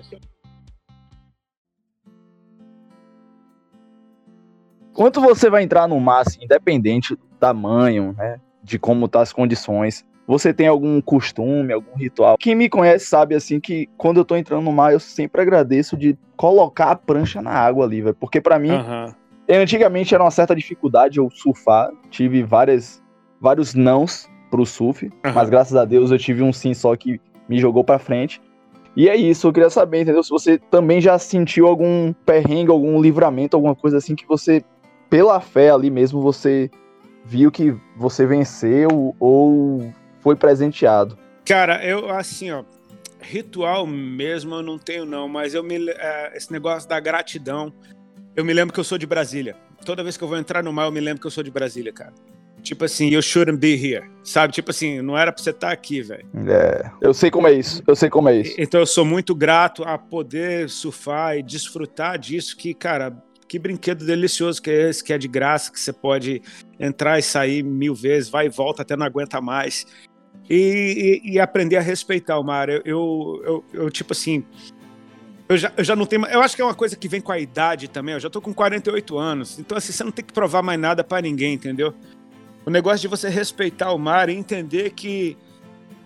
Quanto você vai entrar no mar, assim, independente do tamanho, né, de como tá as condições, você tem algum costume, algum ritual? Quem me conhece sabe, assim, que quando eu tô entrando no mar, eu sempre agradeço de colocar a prancha na água ali, velho. Porque para mim, uhum. Antigamente era uma certa dificuldade eu surfar, tive várias, vários nãos pro surf, uhum. mas graças a Deus eu tive um sim só que me jogou para frente. E é isso, eu queria saber, entendeu? Se você também já sentiu algum perrengue, algum livramento, alguma coisa assim que você, pela fé ali mesmo, você viu que você venceu ou foi presenteado. Cara, eu assim, ó, ritual mesmo eu não tenho não, mas eu me é, esse negócio da gratidão eu me lembro que eu sou de Brasília. Toda vez que eu vou entrar no mar, eu me lembro que eu sou de Brasília, cara. Tipo assim, you shouldn't be here. Sabe? Tipo assim, não era pra você estar tá aqui, velho. É, eu sei como é isso. Eu sei como é isso. Então eu sou muito grato a poder surfar e desfrutar disso que, cara, que brinquedo delicioso que é esse, que é de graça, que você pode entrar e sair mil vezes, vai e volta até não aguenta mais. E, e, e aprender a respeitar o mar. Eu, eu, eu, eu tipo assim, eu já, eu já não tenho. Eu acho que é uma coisa que vem com a idade também. Eu já tô com 48 anos. Então, assim, você não tem que provar mais nada para ninguém, entendeu? O negócio de você respeitar o mar e entender que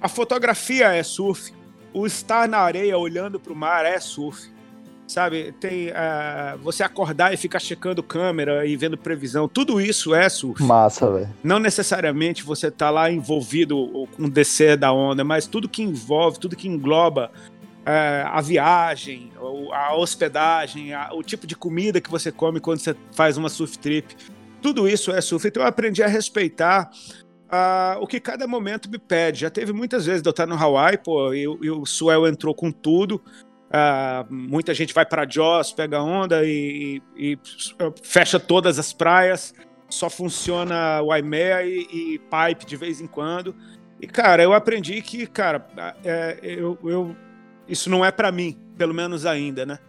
a fotografia é surf. O estar na areia olhando pro mar é surf. Sabe? Tem. Uh, você acordar e ficar checando câmera e vendo previsão. Tudo isso é surf. Massa, velho. Não necessariamente você tá lá envolvido com o descer da onda, mas tudo que envolve, tudo que engloba a viagem, a hospedagem, o tipo de comida que você come quando você faz uma surf trip. Tudo isso é surf. Então eu aprendi a respeitar uh, o que cada momento me pede. Já teve muitas vezes de eu estar no Hawaii, pô, e, e o Suel entrou com tudo. Uh, muita gente vai para Jaws, pega onda e, e, e, fecha todas as praias. Só funciona Waimea e, e Pipe de vez em quando. E, cara, eu aprendi que, cara, é, eu, eu, isso não é para mim, pelo menos ainda, né?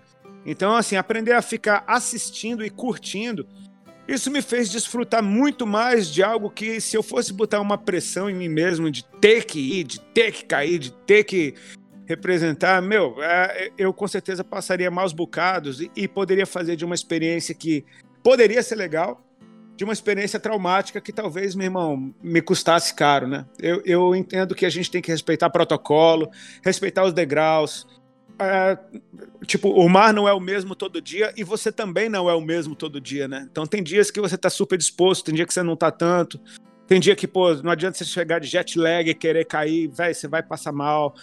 Então, assim, aprender a ficar assistindo e curtindo, isso me fez desfrutar muito mais de algo que, se eu fosse botar uma pressão em mim mesmo de ter que ir, de ter que cair, de ter que representar, meu, é, eu com certeza passaria maus bocados e, e poderia fazer de uma experiência que poderia ser legal, de uma experiência traumática que talvez, meu irmão, me custasse caro, né? Eu, eu entendo que a gente tem que respeitar protocolo, respeitar os degraus. É, tipo, o mar não é o mesmo todo dia e você também não é o mesmo todo dia, né? Então tem dias que você tá super disposto, tem dia que você não tá tanto. Tem dia que, pô, não adianta você chegar de jet lag e querer cair, velho, você vai passar mal.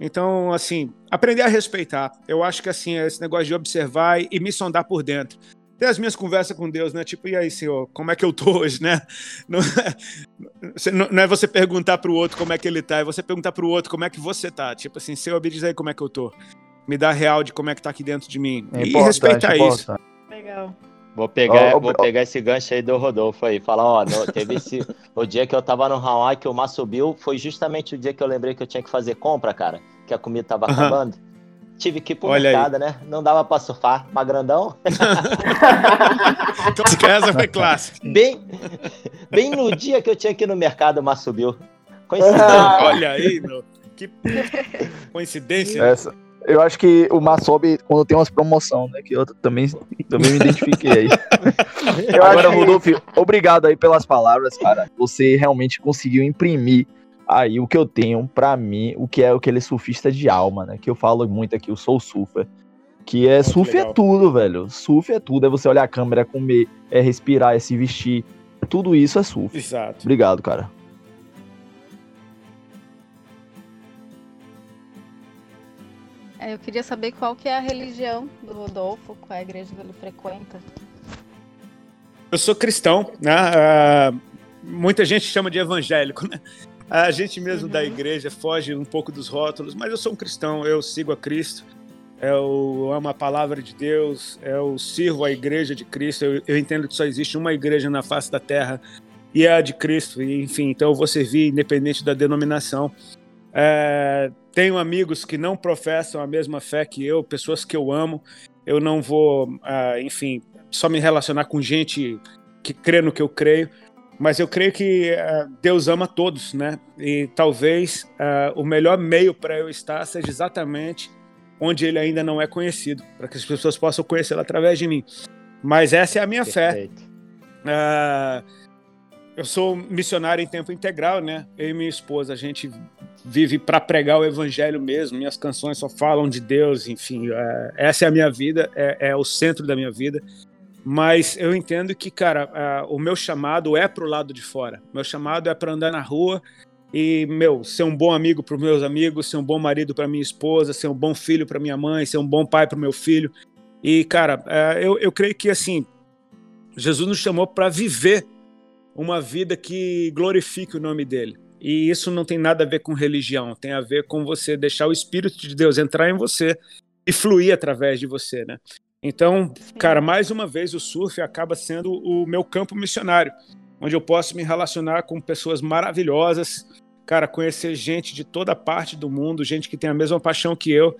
Então, assim, aprender a respeitar. Eu acho que, assim, esse negócio de observar e me sondar por dentro ter as minhas conversas com Deus, né? Tipo, e aí, Senhor, como é que eu tô hoje, né? Não é, não é você perguntar pro outro como é que ele tá, é você perguntar pro outro como é que você tá. Tipo assim, Senhor, me diz aí como é que eu tô. Me dá real de como é que tá aqui dentro de mim. É e respeitar isso. Legal. Vou pegar, oh, vou oh, pegar esse gancho aí do Rodolfo aí. Falar, ó, no, teve esse. o dia que eu tava no Hawaii, que o mar subiu, foi justamente o dia que eu lembrei que eu tinha que fazer compra, cara. Que a comida tava acabando. Tive que ir pro Olha mercado, aí. né? Não dava pra surfar. Magrandão. Essa foi clássica. Bem, bem no dia que eu tinha que ir no mercado, o mar subiu. Coincidência. Olha aí, meu. Que coincidência. Essa. Eu acho que o mar sobe quando tem umas promoção, né? Que eu também, também me identifiquei aí. Agora, Rodolfo, obrigado aí pelas palavras, cara. Você realmente conseguiu imprimir aí o que eu tenho para mim, o que é aquele surfista de alma, né? Que eu falo muito aqui, eu sou surfer. Que é Muito surf é legal. é tudo, velho. Surf é tudo. É você olhar a câmera, comer, é respirar, é se vestir. Tudo isso é surf. Exato. Obrigado, cara. É, eu queria saber qual que é a religião do Rodolfo, qual é a igreja que ele frequenta. Eu sou cristão, né? Uh, muita gente chama de evangélico, né? A gente mesmo uhum. da igreja foge um pouco dos rótulos, mas eu sou um cristão, eu sigo a Cristo, eu amo a palavra de Deus, eu sirvo a igreja de Cristo, eu, eu entendo que só existe uma igreja na face da terra e é a de Cristo, e, enfim, então eu vou servir independente da denominação. É, tenho amigos que não professam a mesma fé que eu, pessoas que eu amo, eu não vou, uh, enfim, só me relacionar com gente que crê no que eu creio. Mas eu creio que uh, Deus ama todos, né? E talvez uh, o melhor meio para eu estar seja exatamente onde ele ainda não é conhecido, para que as pessoas possam conhecê-lo através de mim. Mas essa é a minha Perfeito. fé. Uh, eu sou missionário em tempo integral, né? Eu e minha esposa, a gente vive para pregar o evangelho mesmo. Minhas canções só falam de Deus, enfim. essa é a minha vida, é, é o centro da minha vida. Mas eu entendo que, cara, o meu chamado é pro lado de fora. Meu chamado é para andar na rua e, meu, ser um bom amigo para meus amigos, ser um bom marido para minha esposa, ser um bom filho para minha mãe, ser um bom pai para meu filho. E, cara, uh, eu, eu creio que, assim, Jesus nos chamou para viver uma vida que glorifique o nome dele. E isso não tem nada a ver com religião, tem a ver com você deixar o Espírito de Deus entrar em você e fluir através de você, né? Então, cara, mais uma vez o surf acaba sendo o meu campo missionário, onde eu posso me relacionar com pessoas maravilhosas, cara, conhecer gente de toda parte do mundo, gente que tem a mesma paixão que eu.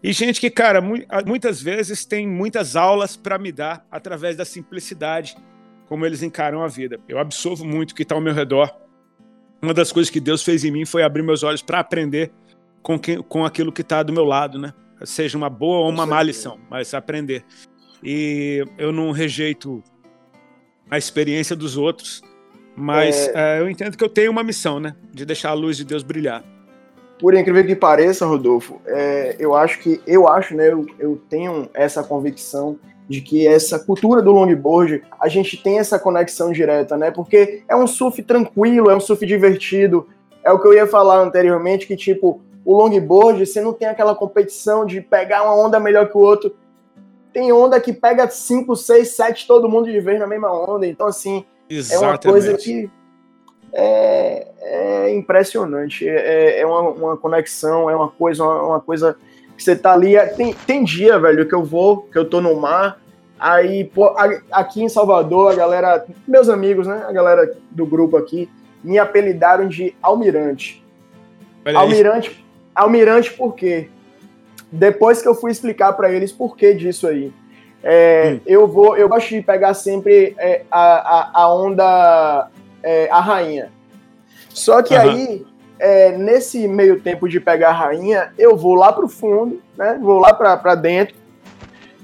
E gente que, cara, muitas vezes tem muitas aulas para me dar através da simplicidade, como eles encaram a vida. Eu absorvo muito o que está ao meu redor. Uma das coisas que Deus fez em mim foi abrir meus olhos para aprender com, quem, com aquilo que está do meu lado, né? Seja uma boa ou uma má lição, mas aprender. E eu não rejeito a experiência dos outros, mas é... uh, eu entendo que eu tenho uma missão, né? De deixar a luz de Deus brilhar. Por incrível que pareça, Rodolfo, é, eu acho que eu acho, né? Eu, eu tenho essa convicção de que essa cultura do longboard, a gente tem essa conexão direta, né? Porque é um surf tranquilo, é um surf divertido. É o que eu ia falar anteriormente, que tipo, o longboard, você não tem aquela competição de pegar uma onda melhor que o outro. Tem onda que pega 5, 6, 7, todo mundo de vez na mesma onda. Então, assim, Exatamente. é uma coisa que é, é impressionante. É, é uma, uma, conexão, é uma coisa, uma, uma, coisa que você tá ali. Tem, tem dia, velho, que eu vou, que eu tô no mar. Aí, pô, aqui em Salvador, a galera, meus amigos, né? A galera do grupo aqui, me apelidaram de Almirante. Almirante, Almirante por quê? Depois que eu fui explicar para eles por que disso aí. É, hum. Eu vou, eu gosto de pegar sempre é, a, a, a, onda é, a rainha. Só que uhum. aí, é, nesse meio tempo de pegar a rainha, eu vou lá pro fundo, né? Vou lá para dentro,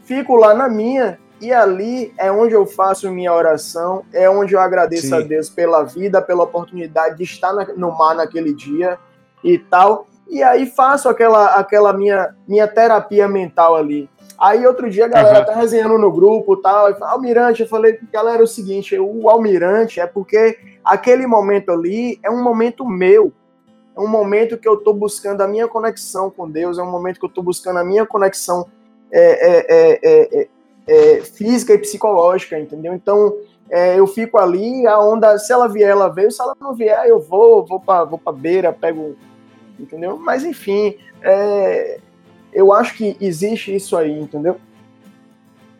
fico lá na minha e ali é onde eu faço minha oração, é onde eu agradeço Sim. a Deus pela vida, pela oportunidade de estar na, no mar naquele dia e tal. E aí faço aquela, aquela minha, minha terapia mental ali. Aí outro dia a galera uhum. tá resenhando no grupo e tal, e fala, Almirante, eu falei, galera, é o seguinte, o Almirante é porque aquele momento ali é um momento meu. É um momento que eu tô buscando a minha conexão com Deus, é um momento que eu tô buscando a minha conexão é, é, é, é física e psicológica, entendeu? Então, é, eu fico ali, a onda, se ela vier, ela veio, se ela não vier, eu vou, vou pra, vou pra beira, pego entendeu? Mas enfim, é, eu acho que existe isso aí, entendeu?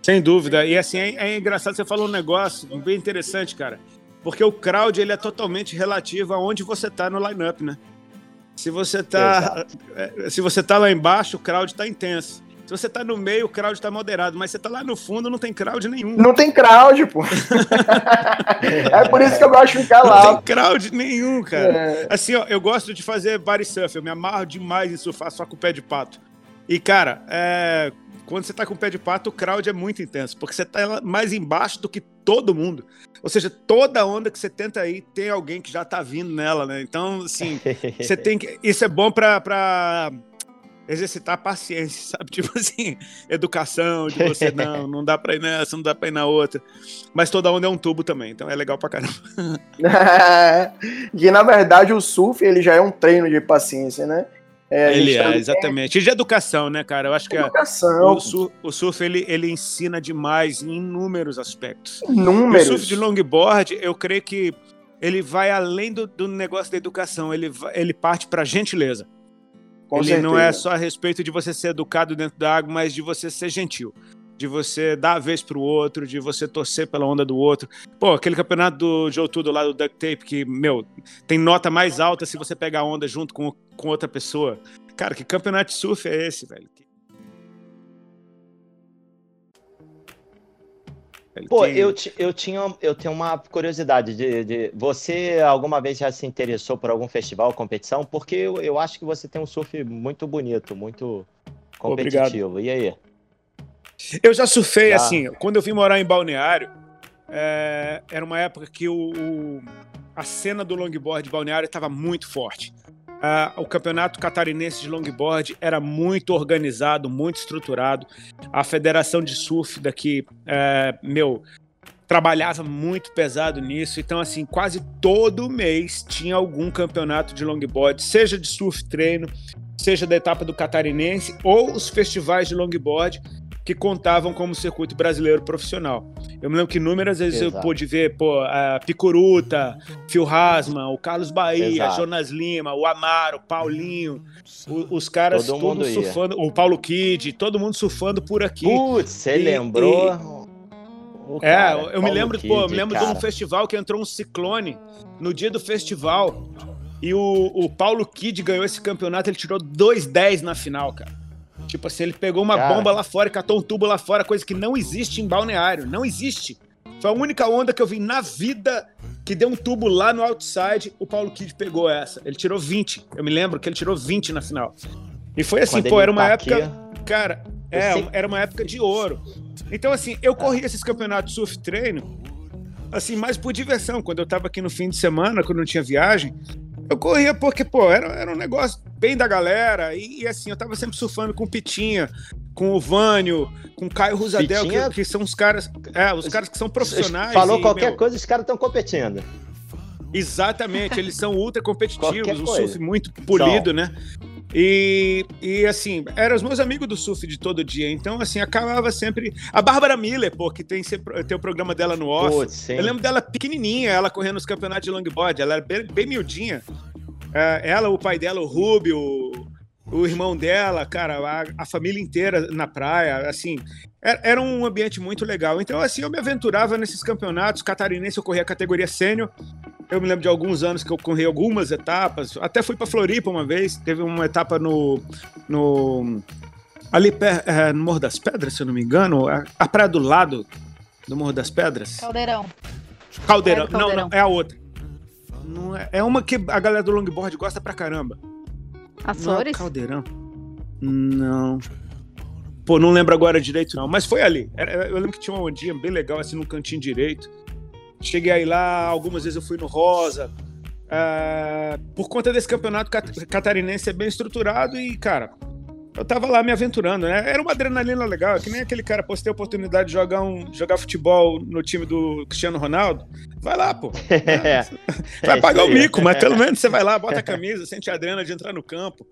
Sem dúvida. E assim, é, é, engraçado, você falou um negócio bem interessante, cara. Porque o crowd ele é totalmente relativo aonde você tá no lineup, né? Se você tá, é, se você tá lá embaixo, o crowd tá intenso. Se você tá no meio, o crowd tá moderado, mas você tá lá no fundo, não tem crowd nenhum. Não tem crowd, pô. é por isso que eu gosto de ficar lá. Não tem crowd nenhum, cara. É. Assim, ó, eu gosto de fazer body surf, eu me amarro demais em surfar só com o pé de pato. E, cara, é... quando você tá com o pé de pato, o crowd é muito intenso, porque você tá mais embaixo do que todo mundo. Ou seja, toda onda que você tenta ir, tem alguém que já tá vindo nela, né? Então, assim, você tem que. Isso é bom pra. pra exercitar a paciência, sabe? Tipo assim, educação, de você não, não dá pra ir nessa, não dá pra ir na outra. Mas toda onda é um tubo também, então é legal pra caramba. que na verdade o surf ele já é um treino de paciência, né? É, ele é, exatamente. E de educação, né, cara? Eu acho que educação. A, o, surf, o surf ele, ele ensina demais em inúmeros aspectos. Inúmeros. O surf de longboard, eu creio que ele vai além do, do negócio da educação, ele, ele parte para gentileza. Com ele certeza. não é só a respeito de você ser educado dentro da água, mas de você ser gentil. De você dar a vez pro outro, de você torcer pela onda do outro. Pô, aquele campeonato do Joe Tudo lá do Duct Tape, que, meu, tem nota mais alta se você pegar a onda junto com, com outra pessoa. Cara, que campeonato de surf é esse, velho? Ele Pô, tem... eu, eu, tinha, eu tenho uma curiosidade de, de, Você alguma vez já se interessou por algum festival, competição? Porque eu, eu acho que você tem um surf muito bonito, muito competitivo. Obrigado. E aí? Eu já surfei, já. assim, quando eu vim morar em Balneário, é, era uma época que o, o, a cena do longboard de Balneário estava muito forte. Uh, o campeonato catarinense de longboard era muito organizado, muito estruturado. A federação de surf daqui, uh, meu, trabalhava muito pesado nisso. Então, assim, quase todo mês tinha algum campeonato de longboard, seja de surf treino, seja da etapa do catarinense ou os festivais de longboard que contavam como circuito brasileiro profissional. Eu me lembro que inúmeras vezes Exato. eu pude ver, pô, a Picuruta, Phil Hasman, o Carlos Bahia, Exato. Jonas Lima, o Amaro, o Paulinho, o, os caras todo todos surfando, o Paulo Kid, todo mundo surfando por aqui. Putz, você lembrou? E... é, eu Paulo me lembro, Kid, pô, eu me lembro cara. de um festival que entrou um ciclone no dia do festival. E o, o Paulo Kid ganhou esse campeonato, ele tirou 2-10 na final, cara. Tipo assim, ele pegou uma Cara. bomba lá fora e catou um tubo lá fora, coisa que não existe em balneário. Não existe. Foi a única onda que eu vi na vida que deu um tubo lá no outside. O Paulo Kidd pegou essa. Ele tirou 20. Eu me lembro que ele tirou 20 na final. E foi assim, Quando pô, era uma tá época. Aqui, cara, é, sei... era uma época de ouro. Então, assim, eu corri esses campeonatos surf treino, assim, mais por diversão. Quando eu tava aqui no fim de semana, quando não tinha viagem, eu corria porque, pô, era, era um negócio bem da galera. E, e, assim, eu tava sempre surfando com o Pitinha, com o Vânio, com o Caio Rusadel, que, que, são os caras. É, os caras que são profissionais. Falou e, qualquer meu... coisa, os caras estão competindo. Exatamente, eles são ultra competitivos, um surf muito polido, né? E, e assim, eram os meus amigos do surf de todo dia. Então, assim, acabava sempre. A Bárbara Miller, pô, que tem, tem o programa dela no off. Putz, eu lembro dela pequenininha, ela correndo nos campeonatos de longboard. Ela era bem, bem miudinha. É, ela, o pai dela, o Rubio, o, o irmão dela, cara, a, a, família inteira na praia, assim, era, era, um ambiente muito legal. Então, assim, eu me aventurava nesses campeonatos. Catarinense, eu corria a categoria sênior. Eu me lembro de alguns anos que eu corri algumas etapas. Até fui para Floripa uma vez. Teve uma etapa no. no ali é, no Morro das Pedras, se eu não me engano. A, a praia do lado do Morro das Pedras. Caldeirão. Caldeirão. Não, não, é a outra. Não é, é uma que a galera do longboard gosta pra caramba. Açores? Não, Caldeirão. Não. Pô, não lembro agora direito, não. Mas foi ali. Eu lembro que tinha uma ondinha bem legal, assim, no cantinho direito. Cheguei aí lá, algumas vezes eu fui no Rosa. Uh, por conta desse campeonato catarinense é bem estruturado e, cara, eu tava lá me aventurando, né? Era uma adrenalina legal, que nem aquele cara, pô, tem a oportunidade de jogar, um, jogar futebol no time do Cristiano Ronaldo, vai lá, pô. É, vai pagar o mico, mas pelo menos você vai lá, bota a camisa, sente a adrenalina de entrar no campo.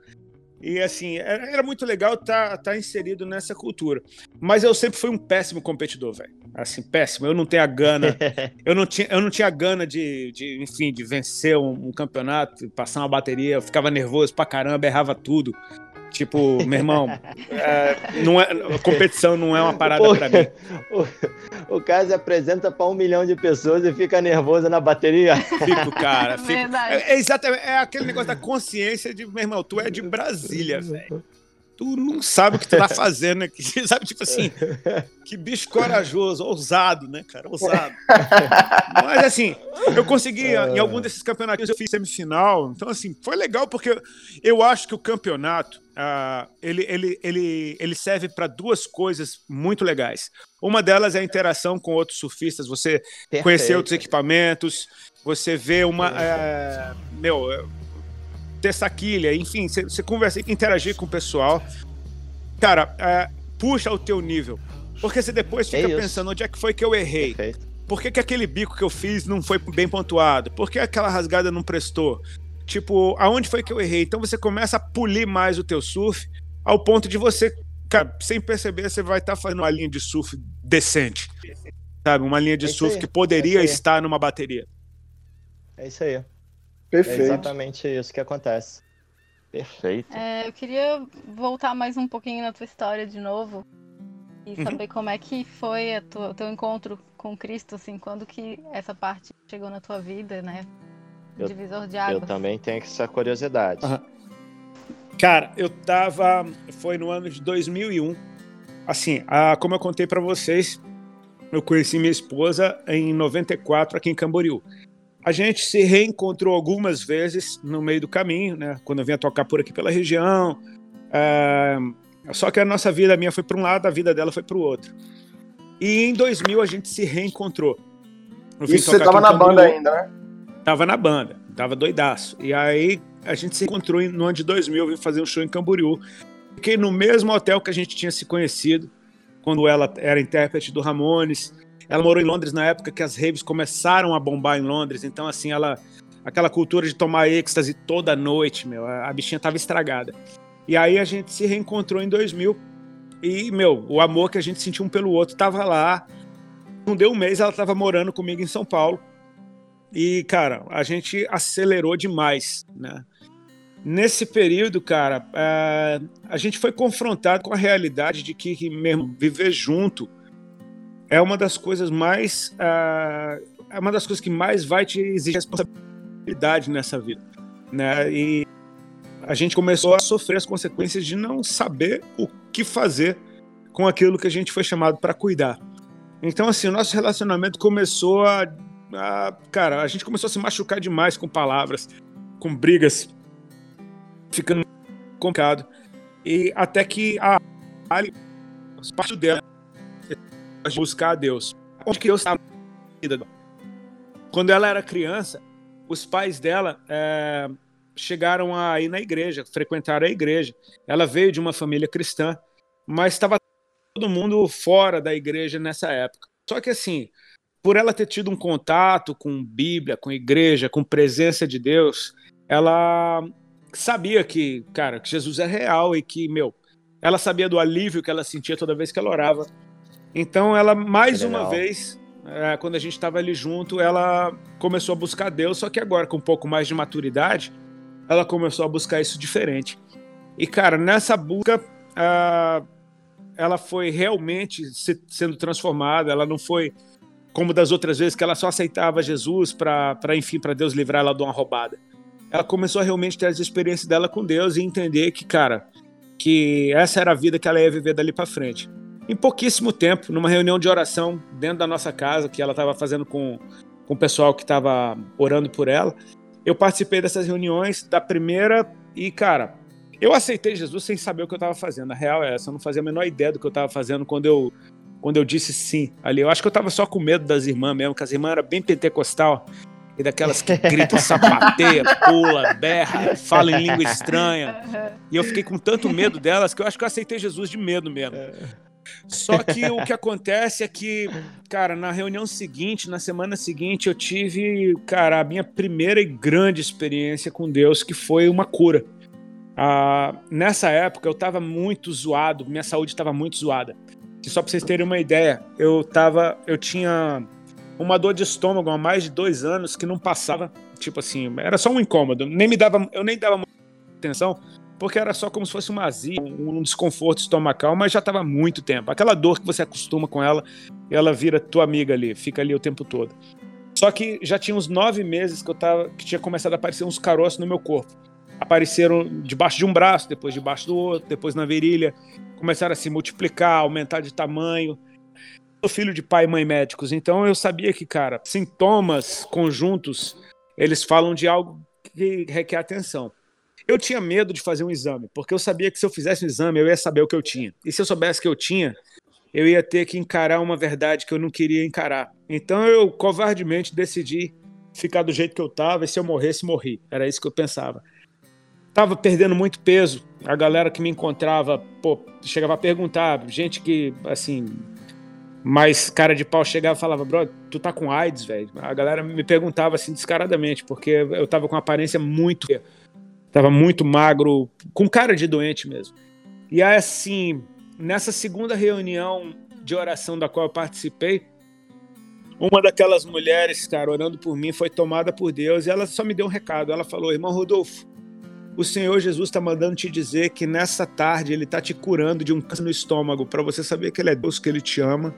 E assim, era, era muito legal estar tá, tá inserido nessa cultura. Mas eu sempre fui um péssimo competidor, velho. Assim, péssimo. Eu não tenho a gana. eu, não tinha, eu não tinha a gana de, de enfim, de vencer um, um campeonato, passar uma bateria. Eu ficava nervoso pra caramba, errava tudo. Tipo, meu irmão, é, não é, competição não é uma parada para mim. O, o cara se apresenta para um milhão de pessoas e fica nervoso na bateria. Fico, cara. Fico. É, é, exatamente, é aquele negócio da consciência de, meu irmão, tu é de Brasília, velho tu não sabe o que tu tá fazendo aqui. Sabe, tipo assim, que bicho corajoso, ousado, né, cara? Ousado. Mas assim, eu consegui, em algum desses campeonatos, eu fiz semifinal. Então, assim, foi legal porque eu acho que o campeonato uh, ele, ele, ele, ele serve para duas coisas muito legais. Uma delas é a interação com outros surfistas, você Perfeito. conhecer outros equipamentos, você vê uma. Uh, meu ter saquilha, enfim, você conversa, interagir com o pessoal. Cara, é, puxa o teu nível. Porque você depois fica é pensando onde é que foi que eu errei. Perfeito. Por que, que aquele bico que eu fiz não foi bem pontuado? Por que aquela rasgada não prestou? Tipo, aonde foi que eu errei? Então você começa a polir mais o teu surf ao ponto de você, cara, sem perceber, você vai estar tá fazendo uma linha de surf decente. Sabe? Uma linha de é surf que poderia é estar numa bateria. É isso aí. Perfeito. É exatamente isso que acontece. Perfeito. É, eu queria voltar mais um pouquinho na tua história de novo e uhum. saber como é que foi o teu encontro com Cristo, assim, quando que essa parte chegou na tua vida, né? Eu, Divisor de águas. Eu também tenho essa curiosidade. Uhum. Cara, eu tava. Foi no ano de 2001. Assim, a, como eu contei para vocês, eu conheci minha esposa em 94 aqui em Camboriú. A gente se reencontrou algumas vezes no meio do caminho, né? Quando eu vinha tocar por aqui pela região. É... Só que a nossa vida, a minha foi para um lado, a vida dela foi para o outro. E em 2000 a gente se reencontrou. Isso você tava na banda ainda, né? Tava na banda, tava doidaço. E aí a gente se encontrou no ano de 2000, eu vim fazer um show em Camboriú. Fiquei no mesmo hotel que a gente tinha se conhecido, quando ela era intérprete do Ramones. Ela morou em Londres na época que as raves começaram a bombar em Londres, então assim, ela aquela cultura de tomar êxtase toda noite, meu, a, bichinha tava estragada. E aí a gente se reencontrou em 2000 e, meu, o amor que a gente sentiu um pelo outro tava lá. Não deu um mês, ela tava morando comigo em São Paulo. E, cara, a gente acelerou demais, né? Nesse período, cara, é, a gente foi confrontado com a realidade de que mesmo viver junto é uma das coisas mais. Uh, é uma das coisas que mais vai te exigir responsabilidade nessa vida. Né? E a gente começou a sofrer as consequências de não saber o que fazer com aquilo que a gente foi chamado para cuidar. Então, assim, o nosso relacionamento começou a, a, Cara, a gente começou a se machucar demais com palavras, com brigas, ficando complicado. E até que a Ali, parte dela, buscar a Deus. Onde que Deus está Quando ela era criança, os pais dela é, chegaram a ir na igreja, frequentaram a igreja. Ela veio de uma família cristã, mas estava todo mundo fora da igreja nessa época. Só que assim, por ela ter tido um contato com Bíblia, com igreja, com presença de Deus, ela sabia que, cara, que Jesus é real e que, meu, ela sabia do alívio que ela sentia toda vez que ela orava. Então, ela, mais uma vez, é, quando a gente estava ali junto, ela começou a buscar Deus, só que agora, com um pouco mais de maturidade, ela começou a buscar isso diferente. E, cara, nessa busca, uh, ela foi realmente se, sendo transformada, ela não foi como das outras vezes que ela só aceitava Jesus para, enfim, para Deus livrar ela de uma roubada. Ela começou a realmente ter as experiências dela com Deus e entender que, cara, que essa era a vida que ela ia viver dali para frente. Em pouquíssimo tempo, numa reunião de oração dentro da nossa casa, que ela estava fazendo com, com o pessoal que estava orando por ela, eu participei dessas reuniões da primeira e, cara, eu aceitei Jesus sem saber o que eu estava fazendo. A real é essa, eu não fazia a menor ideia do que eu estava fazendo quando eu, quando eu disse sim ali. Eu acho que eu estava só com medo das irmãs mesmo, que as irmãs eram bem pentecostal e daquelas que gritam, sapateia, pula, berra, fala em língua estranha. E eu fiquei com tanto medo delas que eu acho que eu aceitei Jesus de medo mesmo. Só que o que acontece é que, cara, na reunião seguinte, na semana seguinte, eu tive, cara, a minha primeira e grande experiência com Deus, que foi uma cura. Ah, nessa época eu estava muito zoado, minha saúde estava muito zoada. E só para vocês terem uma ideia, eu tava, eu tinha uma dor de estômago há mais de dois anos que não passava, tipo assim, era só um incômodo, nem me dava, eu nem dava muita atenção, porque era só como se fosse uma azia, um desconforto estomacal, mas já estava muito tempo. Aquela dor que você acostuma com ela, ela vira tua amiga ali, fica ali o tempo todo. Só que já tinha uns nove meses que eu tava, que tinha começado a aparecer uns caroços no meu corpo apareceram debaixo de um braço, depois debaixo do outro, depois na virilha, começaram a se multiplicar, aumentar de tamanho. Sou filho de pai e mãe médicos, então eu sabia que, cara, sintomas conjuntos, eles falam de algo que requer atenção. Eu tinha medo de fazer um exame, porque eu sabia que se eu fizesse um exame, eu ia saber o que eu tinha. E se eu soubesse que eu tinha, eu ia ter que encarar uma verdade que eu não queria encarar. Então eu covardemente decidi ficar do jeito que eu estava e se eu morresse, morri. Era isso que eu pensava. Tava perdendo muito peso. A galera que me encontrava, pô, chegava a perguntar, gente que, assim, mais cara de pau chegava e falava, bro, tu tá com AIDS, velho? A galera me perguntava assim descaradamente, porque eu tava com aparência muito. Tava muito magro, com cara de doente mesmo. E aí, assim, nessa segunda reunião de oração da qual eu participei, uma daquelas mulheres, cara, orando por mim, foi tomada por Deus e ela só me deu um recado. Ela falou: Irmão Rodolfo, o Senhor Jesus está mandando te dizer que nessa tarde Ele está te curando de um câncer no estômago, para você saber que Ele é Deus, que Ele te ama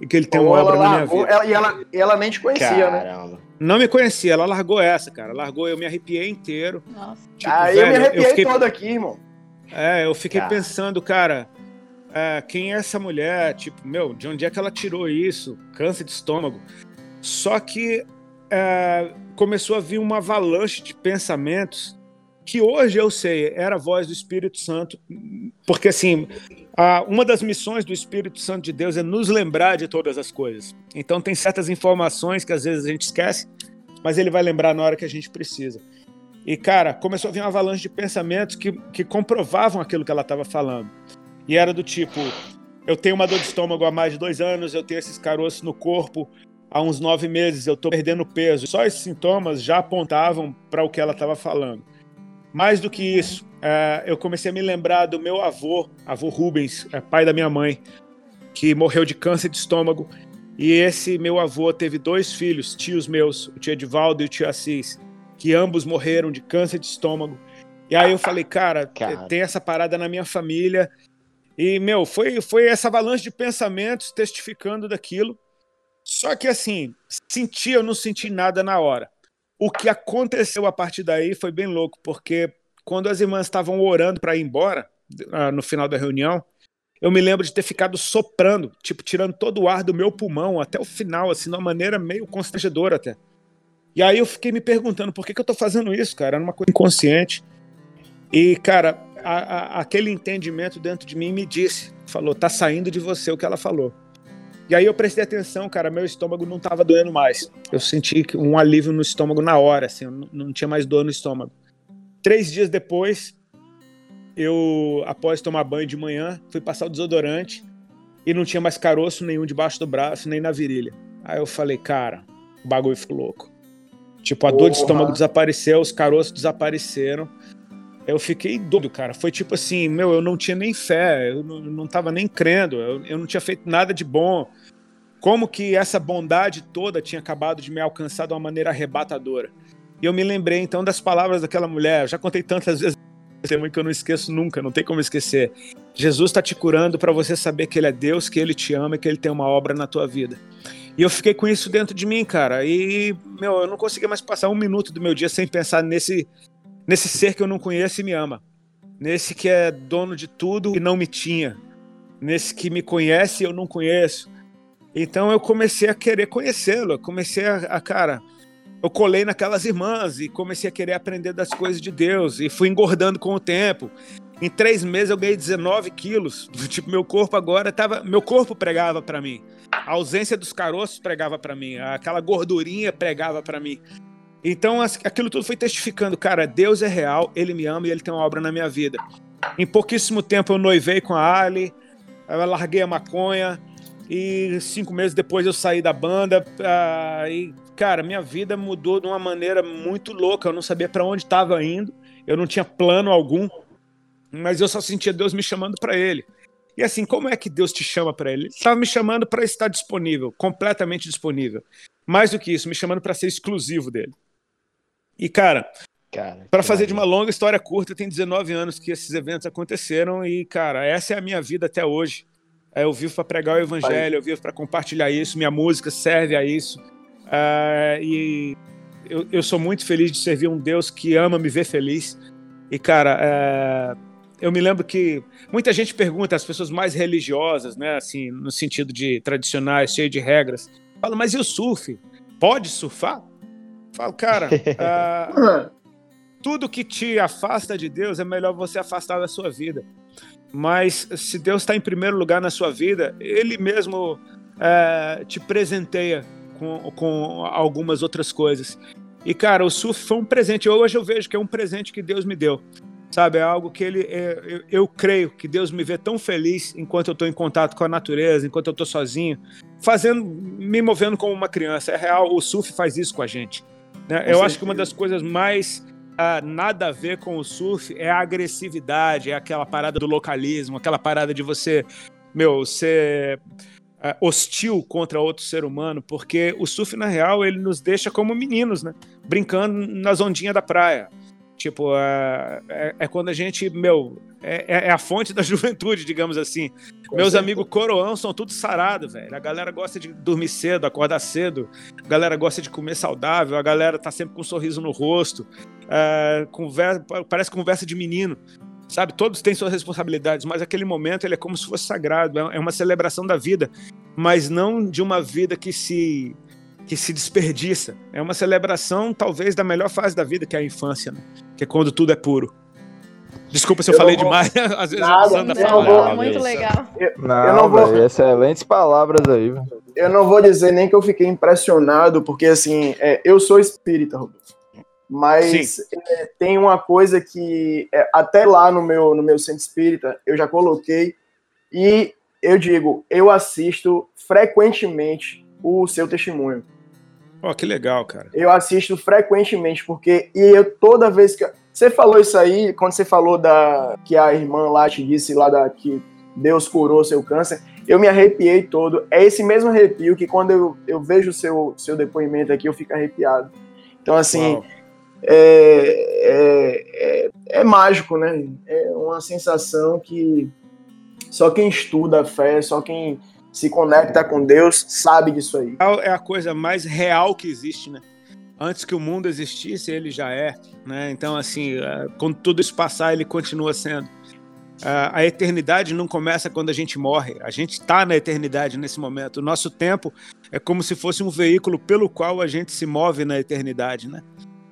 e que Ele tem uma obra na minha vida. Ela, e ela, ela nem te conhecia, né? Caramba. né? Não me conhecia, ela largou essa, cara. Largou, eu me arrepiei inteiro. Nossa. Tipo, ah, velho, eu me arrepiei eu fiquei... todo aqui, irmão. É, eu fiquei cara. pensando, cara, é, quem é essa mulher? Tipo, meu, de onde é que ela tirou isso? Câncer de estômago. Só que é, começou a vir uma avalanche de pensamentos que hoje eu sei era a voz do Espírito Santo, porque assim, a, uma das missões do Espírito Santo de Deus é nos lembrar de todas as coisas. Então tem certas informações que às vezes a gente esquece, mas ele vai lembrar na hora que a gente precisa. E cara, começou a vir uma avalanche de pensamentos que, que comprovavam aquilo que ela estava falando. E era do tipo: eu tenho uma dor de estômago há mais de dois anos, eu tenho esses caroços no corpo há uns nove meses, eu estou perdendo peso. Só esses sintomas já apontavam para o que ela estava falando. Mais do que isso, é, eu comecei a me lembrar do meu avô, avô Rubens, é, pai da minha mãe, que morreu de câncer de estômago. E esse meu avô teve dois filhos, tios meus, o tio Edivaldo e o tio Assis, que ambos morreram de câncer de estômago. E aí eu falei, cara, cara. tem essa parada na minha família. E, meu, foi, foi essa avalanche de pensamentos testificando daquilo. Só que, assim, senti, eu não senti nada na hora. O que aconteceu a partir daí foi bem louco, porque quando as irmãs estavam orando para ir embora, ah, no final da reunião, eu me lembro de ter ficado soprando, tipo, tirando todo o ar do meu pulmão até o final, assim, de uma maneira meio constrangedora até. E aí eu fiquei me perguntando por que, que eu tô fazendo isso, cara? Era uma coisa inconsciente. E, cara, a, a, aquele entendimento dentro de mim me disse, falou, tá saindo de você o que ela falou. E aí eu prestei atenção, cara, meu estômago não tava doendo mais. Eu senti um alívio no estômago na hora, assim, eu não tinha mais dor no estômago. Três dias depois, eu, após tomar banho de manhã, fui passar o desodorante e não tinha mais caroço nenhum debaixo do braço, nem na virilha. Aí eu falei, cara, o bagulho ficou louco. Tipo, a dor de estômago desapareceu, os caroços desapareceram. eu fiquei doido, cara. Foi tipo assim, meu, eu não tinha nem fé, eu não, não tava nem crendo, eu, eu não tinha feito nada de bom. Como que essa bondade toda tinha acabado de me alcançar de uma maneira arrebatadora. E eu me lembrei então das palavras daquela mulher, eu já contei tantas vezes que eu não esqueço nunca, não tem como esquecer. Jesus está te curando para você saber que Ele é Deus, que Ele te ama e que Ele tem uma obra na tua vida. E eu fiquei com isso dentro de mim, cara. E, meu, eu não conseguia mais passar um minuto do meu dia sem pensar nesse, nesse ser que eu não conheço e me ama. Nesse que é dono de tudo e não me tinha. Nesse que me conhece e eu não conheço. Então eu comecei a querer conhecê-lo. Comecei a, a, cara, eu colei naquelas irmãs e comecei a querer aprender das coisas de Deus. E fui engordando com o tempo. Em três meses eu ganhei 19 quilos. Tipo, meu corpo agora tava. Meu corpo pregava para mim. A ausência dos caroços pregava para mim. Aquela gordurinha pregava para mim. Então aquilo tudo foi testificando, cara, Deus é real, Ele me ama e Ele tem uma obra na minha vida. Em pouquíssimo tempo eu noivei com a Ali, eu larguei a maconha e cinco meses depois eu saí da banda uh, e, cara, minha vida mudou de uma maneira muito louca. Eu não sabia para onde estava indo, eu não tinha plano algum, mas eu só sentia Deus me chamando para Ele. E assim, como é que Deus te chama para Ele? Ele estava me chamando para estar disponível, completamente disponível. Mais do que isso, me chamando para ser exclusivo dele. E, cara, cara para fazer de uma longa história curta, tem 19 anos que esses eventos aconteceram e, cara, essa é a minha vida até hoje. É, eu vivo para pregar o evangelho, eu vivo para compartilhar isso, minha música serve a isso. Uh, e eu, eu, sou muito feliz de servir um Deus que ama me ver feliz. E, cara, uh, eu me lembro que muita gente pergunta, as pessoas mais religiosas, né, assim, no sentido de tradicionais, cheio de regras, fala, mas e o surf? Pode surfar? Falo, cara, uh, tudo que te afasta de Deus é melhor você afastar da sua vida. Mas se Deus está em primeiro lugar na sua vida, Ele mesmo uh, te presenteia com, com algumas outras coisas. E, cara, o surf foi um presente. Hoje eu vejo que é um presente que Deus me deu. Sabe, é algo que ele. É, eu, eu, creio que Deus me vê tão feliz enquanto eu estou em contato com a natureza, enquanto eu estou sozinho, fazendo, me movendo como uma criança. É real, o surf faz isso com a gente. Né? Eu acho que uma das coisas mais uh, nada a ver com o surf é a agressividade, é aquela parada do localismo, aquela parada de você, meu, ser uh, hostil contra outro ser humano, porque o surf, na real, ele nos deixa como meninos, né? Brincando nas ondinhas da praia. Tipo, é, é, é, quando a gente, meu, é, é, é a fonte da juventude, digamos assim. Com Meus certeza. amigos coroão são tudo sarado, velho. A galera gosta de dormir cedo, acordar cedo. A galera gosta de comer saudável. A galera tá sempre com um sorriso no rosto. É, conversa, parece conversa de menino. Sabe, todos têm suas responsabilidades, mas aquele momento ele é como se fosse sagrado, é, é uma celebração da vida, mas não de uma vida que se que se desperdiça. É uma celebração, talvez, da melhor fase da vida, que é a infância, né? que é quando tudo é puro. Desculpa se eu, eu falei vou... demais. Às vezes Nada, eu não fala. Vou... Muito legal. Eu, não, eu não vou... Véio, excelentes palavras aí. Eu não vou dizer nem que eu fiquei impressionado, porque assim, é, eu sou espírita, Rodolfo. Mas é, tem uma coisa que é, até lá no meu, no meu centro espírita eu já coloquei e eu digo, eu assisto frequentemente o seu testemunho. Oh, que legal, cara. Eu assisto frequentemente, porque e eu toda vez que. Você falou isso aí, quando você falou da que a irmã lá te disse lá da que Deus curou seu câncer, eu me arrepiei todo. É esse mesmo arrepio que quando eu, eu vejo o seu, seu depoimento aqui, eu fico arrepiado. Então, assim, é, é, é, é, mágico, né? É uma sensação que só quem estuda a fé, só quem se conecta com Deus, sabe disso aí. É a coisa mais real que existe, né? Antes que o mundo existisse, ele já é, né? Então, assim, é, quando tudo isso passar, ele continua sendo. É, a eternidade não começa quando a gente morre. A gente está na eternidade nesse momento. O nosso tempo é como se fosse um veículo pelo qual a gente se move na eternidade, né?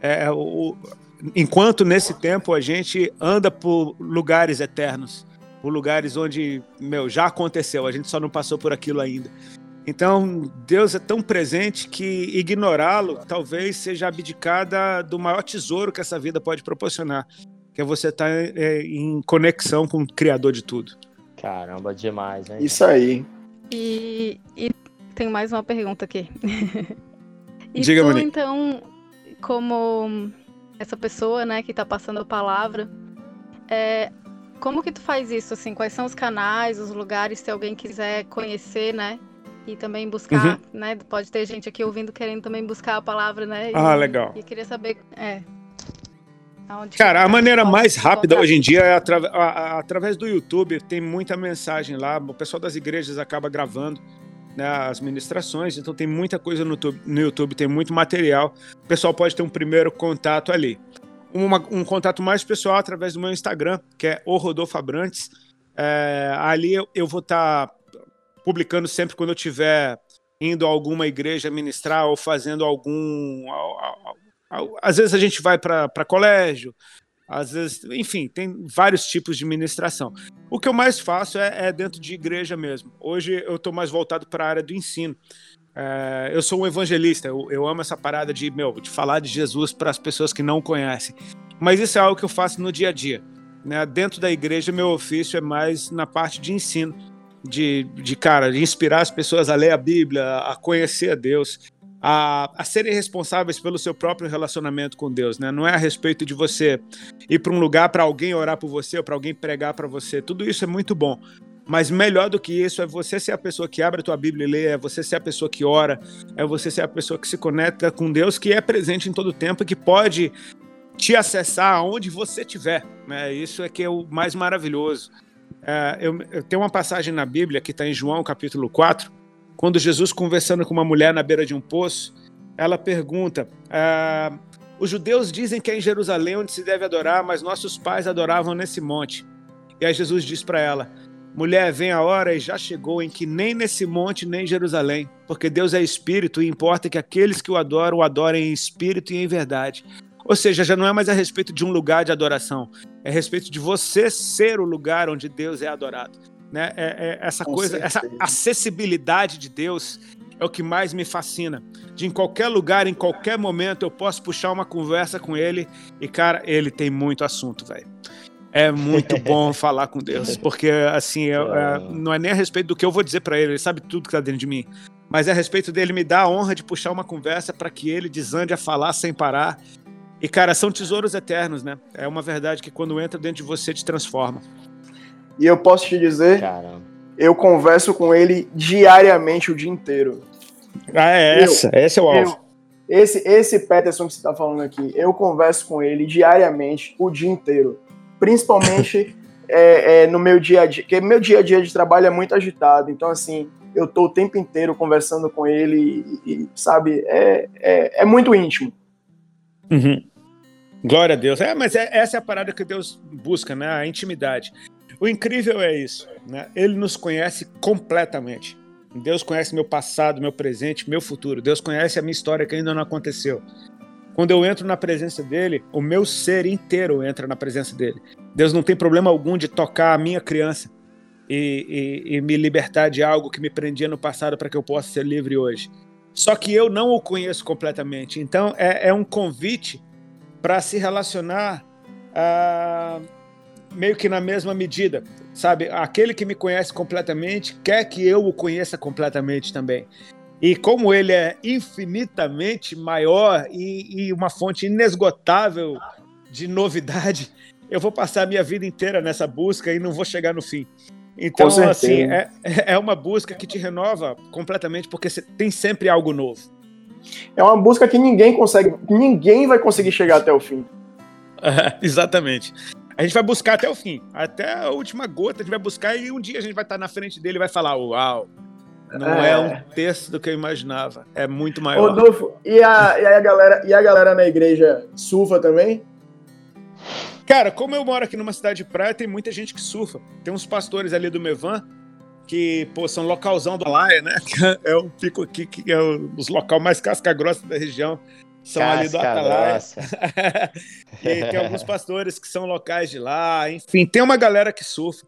É, o, enquanto nesse tempo a gente anda por lugares eternos por lugares onde, meu, já aconteceu, a gente só não passou por aquilo ainda. Então, Deus é tão presente que ignorá-lo talvez seja abdicada do maior tesouro que essa vida pode proporcionar, que é você estar tá, é, em conexão com o Criador de tudo. Caramba, demais, hein? Isso aí. E, e tenho mais uma pergunta aqui. e Diga, tu, Monique. então, como essa pessoa, né, que está passando a palavra, É, como que tu faz isso, assim? Quais são os canais, os lugares, se alguém quiser conhecer, né? E também buscar, uhum. né? Pode ter gente aqui ouvindo querendo também buscar a palavra, né? E, ah, legal. E queria saber, é, Cara, a maneira mais rápida hoje em dia é atra através do YouTube. Tem muita mensagem lá. O pessoal das igrejas acaba gravando né, as ministrações, então tem muita coisa no YouTube, no YouTube, tem muito material. O pessoal pode ter um primeiro contato ali. Uma, um contato mais pessoal através do meu Instagram, que é o Rodolfo Abrantes. É, ali eu, eu vou estar tá publicando sempre quando eu estiver indo a alguma igreja ministrar ou fazendo algum às vezes a gente vai para colégio, às vezes, enfim, tem vários tipos de ministração. O que eu mais faço é, é dentro de igreja mesmo. Hoje eu estou mais voltado para a área do ensino. É, eu sou um evangelista, eu, eu, amo essa parada de, meu, de falar de Jesus para as pessoas que não conhecem. Mas isso é algo que eu faço no dia a dia. Né? Dentro da igreja, meu ofício é mais na parte de ensino, de, de cara, de inspirar as pessoas a ler a Bíblia, a conhecer a Deus a, a serem responsáveis pelo seu próprio relacionamento com Deus, né? Não é a respeito de você ir para um lugar para alguém orar por você ou para alguém pregar para você. Tudo isso é muito bom. Mas melhor do que isso é você ser a pessoa que abre a tua Bíblia e lê, é você ser a pessoa que ora, é você ser a pessoa que se conecta com Deus, que é presente em todo tempo e que pode te acessar aonde você estiver. Né? Isso é que é o mais maravilhoso. É, eu, eu tenho uma passagem na Bíblia que está em João capítulo 4, quando Jesus, conversando com uma mulher na beira de um poço, ela pergunta: ah, Os judeus dizem que é em Jerusalém onde se deve adorar, mas nossos pais adoravam nesse monte. E aí Jesus diz para ela: Mulher, vem a hora e já chegou em que nem nesse monte nem em Jerusalém, porque Deus é espírito e importa que aqueles que o adoram o adorem em espírito e em verdade. Ou seja, já não é mais a respeito de um lugar de adoração, é a respeito de você ser o lugar onde Deus é adorado. Né? É, é essa Com coisa, certeza. essa acessibilidade de Deus é o que mais me fascina. De em qualquer lugar, em qualquer momento, eu posso puxar uma conversa com ele e, cara, ele tem muito assunto, velho. É muito bom falar com Deus, porque assim, é, é, não é nem a respeito do que eu vou dizer para ele, ele sabe tudo que tá dentro de mim, mas é a respeito dele me dar a honra de puxar uma conversa para que ele desande a falar sem parar. E cara, são tesouros eternos, né? É uma verdade que quando entra dentro de você te transforma. E eu posso te dizer, Caramba. eu converso com ele diariamente o dia inteiro. Ah, é essa, eu, esse é o alvo. esse, esse Peterson que você está falando aqui, eu converso com ele diariamente o dia inteiro. Principalmente é, é, no meu dia a dia, porque meu dia a dia de trabalho é muito agitado, então assim, eu tô o tempo inteiro conversando com ele e, e sabe, é, é, é, muito íntimo. Uhum. Glória a Deus. É, mas é, essa é a parada que Deus busca, né? A intimidade. O incrível é isso, né? Ele nos conhece completamente. Deus conhece meu passado, meu presente, meu futuro. Deus conhece a minha história que ainda não aconteceu. Quando eu entro na presença dele, o meu ser inteiro entra na presença dele. Deus não tem problema algum de tocar a minha criança e, e, e me libertar de algo que me prendia no passado para que eu possa ser livre hoje. Só que eu não o conheço completamente. Então é, é um convite para se relacionar. Uh, meio que na mesma medida, sabe? Aquele que me conhece completamente quer que eu o conheça completamente também. E como ele é infinitamente maior e, e uma fonte inesgotável de novidade, eu vou passar a minha vida inteira nessa busca e não vou chegar no fim. Então, assim, é, é uma busca que te renova completamente, porque tem sempre algo novo. É uma busca que ninguém consegue, ninguém vai conseguir chegar até o fim. exatamente. A gente vai buscar até o fim, até a última gota, a gente vai buscar e um dia a gente vai estar na frente dele e vai falar: Uau, não é, é um terço do que eu imaginava, é muito maior. Rodolfo, e a, e a, galera, e a galera na igreja surfa também? Cara, como eu moro aqui numa cidade de praia, tem muita gente que surfa. Tem uns pastores ali do Mevan que, pô, são localzão do Alaia, né? É o pico aqui, que é os local mais casca-grossa da região são Casca ali do Atalaia. e tem alguns pastores que são locais de lá. Enfim, tem uma galera que surfa.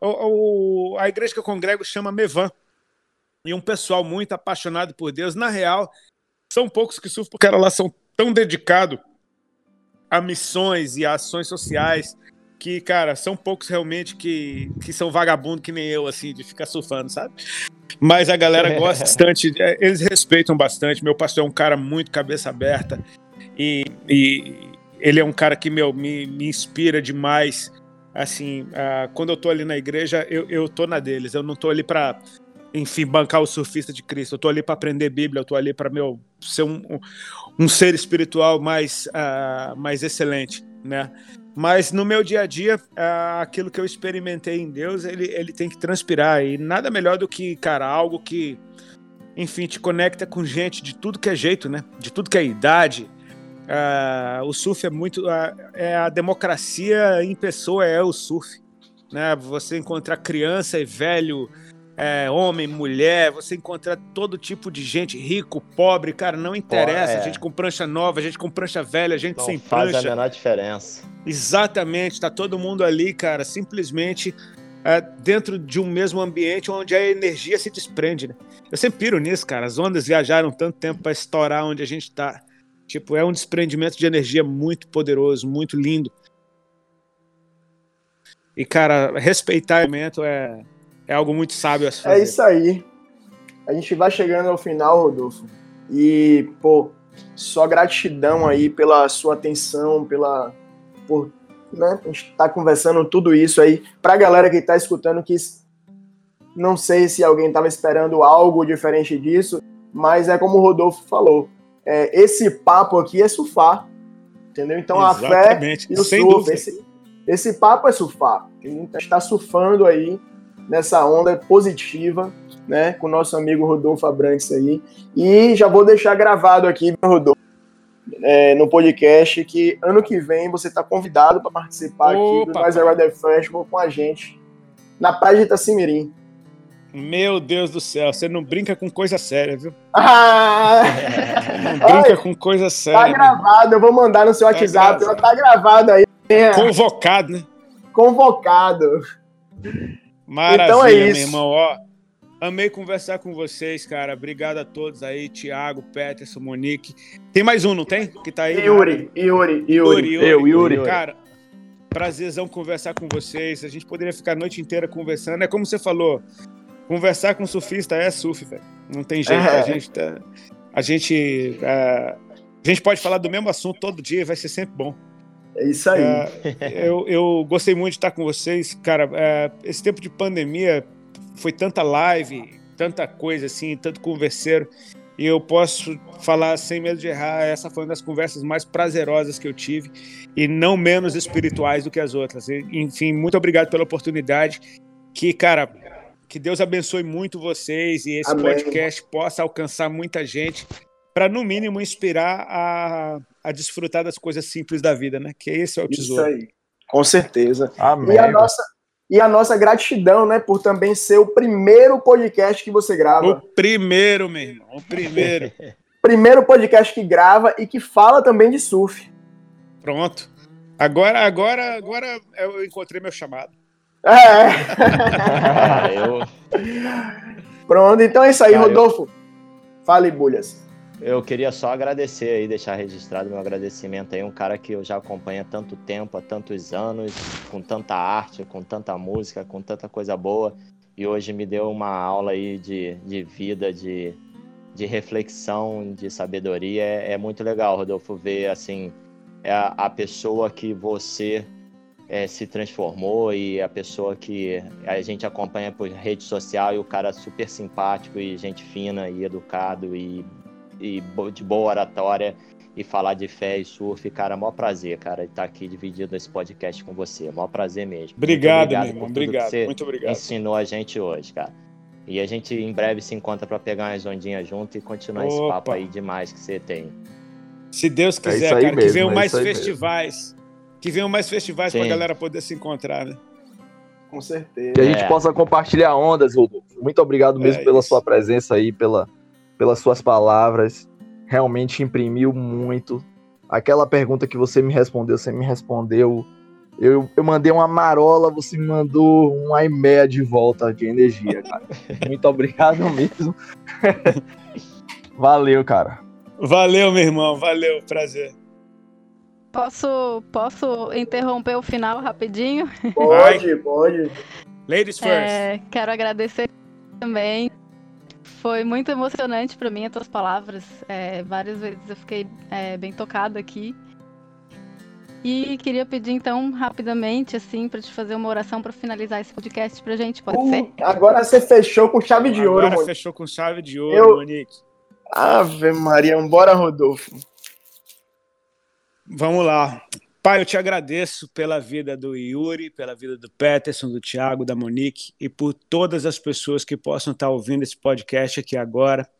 O, o, a igreja que eu congrego chama Mevan. E um pessoal muito apaixonado por Deus. Na real, são poucos que surfam, porque lá são tão dedicados a missões e a ações sociais que, cara, são poucos realmente que, que são vagabundo que nem eu, assim, de ficar surfando, sabe? Mas a galera gosta bastante, é, eles respeitam bastante. Meu pastor é um cara muito cabeça aberta e, e ele é um cara que, meu, me, me inspira demais assim, uh, quando eu tô ali na igreja, eu, eu tô na deles. Eu não tô ali para enfim, bancar o surfista de Cristo. Eu tô ali para aprender Bíblia, eu tô ali para meu ser um, um, ser espiritual mais, uh, mais excelente, né? Mas no meu dia a dia, uh, aquilo que eu experimentei em Deus, ele, ele tem que transpirar. E nada melhor do que, cara, algo que, enfim, te conecta com gente de tudo que é jeito, né? De tudo que é idade. Uh, o surf é muito. é a democracia em pessoa, é o surf. Né? Você encontrar criança e velho é, homem, mulher, você encontra todo tipo de gente, rico, pobre, cara, não interessa. é. Gente com prancha nova, gente com prancha velha, gente não sem faz prancha. Faz a menor diferença. Exatamente, tá todo mundo ali, cara, simplesmente é, dentro de um mesmo ambiente onde a energia se desprende, né? Eu sempre piro nisso, cara. As ondas viajaram tanto tempo para estourar onde a gente tá. Tipo, é um desprendimento de energia muito poderoso, muito lindo. E, cara, respeitar o momento é, é algo muito sábio a se fazer. É isso aí. A gente vai chegando ao final, Rodolfo. E, pô, só gratidão aí pela sua atenção, pela. Por, né, a gente tá conversando tudo isso aí. Pra galera que tá escutando, que não sei se alguém tava esperando algo diferente disso, mas é como o Rodolfo falou. É, esse papo aqui é surfar. Entendeu? Então Exatamente. a fé e o Sem surf. Esse, esse papo é surfar. A gente está surfando aí nessa onda positiva, né, com o nosso amigo Rodolfo Abrantes aí. E já vou deixar gravado aqui, Rodolfo, é, no podcast, que ano que vem você está convidado para participar Opa, aqui do Mais Rider Festival com a gente na Praia de Itacimirim. Meu Deus do céu, você não brinca com coisa séria, viu? Ah! Não brinca com coisa séria. Tá gravado, eu vou mandar no seu tá WhatsApp, tá, tá gravado aí. Convocado, né? Convocado. Maravilha, então é isso. meu irmão. Ó, amei conversar com vocês, cara. Obrigado a todos aí, Thiago, Peterson, Monique. Tem mais um, não tem? Que tá aí. Yuri, Yuri, Yuri. Yuri. Eu, Yuri. Cara, prazerzão conversar com vocês. A gente poderia ficar a noite inteira conversando. É como você falou, conversar com surfista é surf, velho. Não tem jeito. É. A gente tá, a gente, uh, a gente pode falar do mesmo assunto todo dia, vai ser sempre bom. É isso aí. É, eu, eu gostei muito de estar com vocês. Cara, é, esse tempo de pandemia foi tanta live, tanta coisa assim, tanto converseiro. E eu posso falar sem medo de errar, essa foi uma das conversas mais prazerosas que eu tive e não menos espirituais do que as outras. Enfim, muito obrigado pela oportunidade. Que, cara, que Deus abençoe muito vocês e esse Amém. podcast possa alcançar muita gente para no mínimo inspirar a, a desfrutar das coisas simples da vida, né? Que esse é o tesouro. Isso aí, com certeza. Amém. E a nossa e a nossa gratidão, né, por também ser o primeiro podcast que você grava. O primeiro, meu irmão, o primeiro. primeiro podcast que grava e que fala também de surf. Pronto. Agora, agora, agora eu encontrei meu chamado. É. eu... Pronto, então é isso aí, Rodolfo. Fale, Bulhas. Eu queria só agradecer aí, deixar registrado meu agradecimento aí, um cara que eu já acompanho há tanto tempo, há tantos anos, com tanta arte, com tanta música, com tanta coisa boa, e hoje me deu uma aula aí de, de vida, de, de reflexão, de sabedoria. É, é muito legal, Rodolfo, ver assim é a, a pessoa que você é, se transformou e a pessoa que a gente acompanha por rede social e o cara super simpático e gente fina e educado e e de boa oratória e falar de fé e surf, cara, maior prazer, cara, estar aqui dividindo esse podcast com você. Maior prazer mesmo. Obrigado, muito obrigado meu irmão. Obrigado, muito obrigado. Ensinou a gente hoje, cara. E a gente em breve se encontra para pegar umas ondinhas junto e continuar Opa. esse papo aí demais que você tem. Se Deus é quiser, é cara, mesmo, que venham é mais festivais. Mesmo. Que venham mais festivais para a galera poder se encontrar, né? Com certeza. Que a gente é. possa compartilhar ondas, Rodolfo. Muito obrigado mesmo é pela isso. sua presença aí, pela, pelas suas palavras realmente imprimiu muito. Aquela pergunta que você me respondeu, você me respondeu. Eu, eu mandei uma marola, você me mandou um e de volta de energia, cara. Muito obrigado mesmo. Valeu, cara. Valeu, meu irmão. Valeu, prazer. Posso, posso interromper o final rapidinho? Pode, pode. Ladies first. É, quero agradecer também foi muito emocionante para mim as tuas palavras. É, várias vezes eu fiquei é, bem tocada aqui. E queria pedir então rapidamente assim para te fazer uma oração para finalizar esse podcast pra gente, pode Uh, ser? agora você fechou com chave de ouro, Agora fechou com chave de ouro, Eu- Monique. Ave Maria, bora, Rodolfo. Vamos lá. Pai, eu te agradeço pela vida do Yuri, pela vida do Peterson, do Thiago, da Monique e por todas as pessoas que possam estar ouvindo esse podcast aqui agora.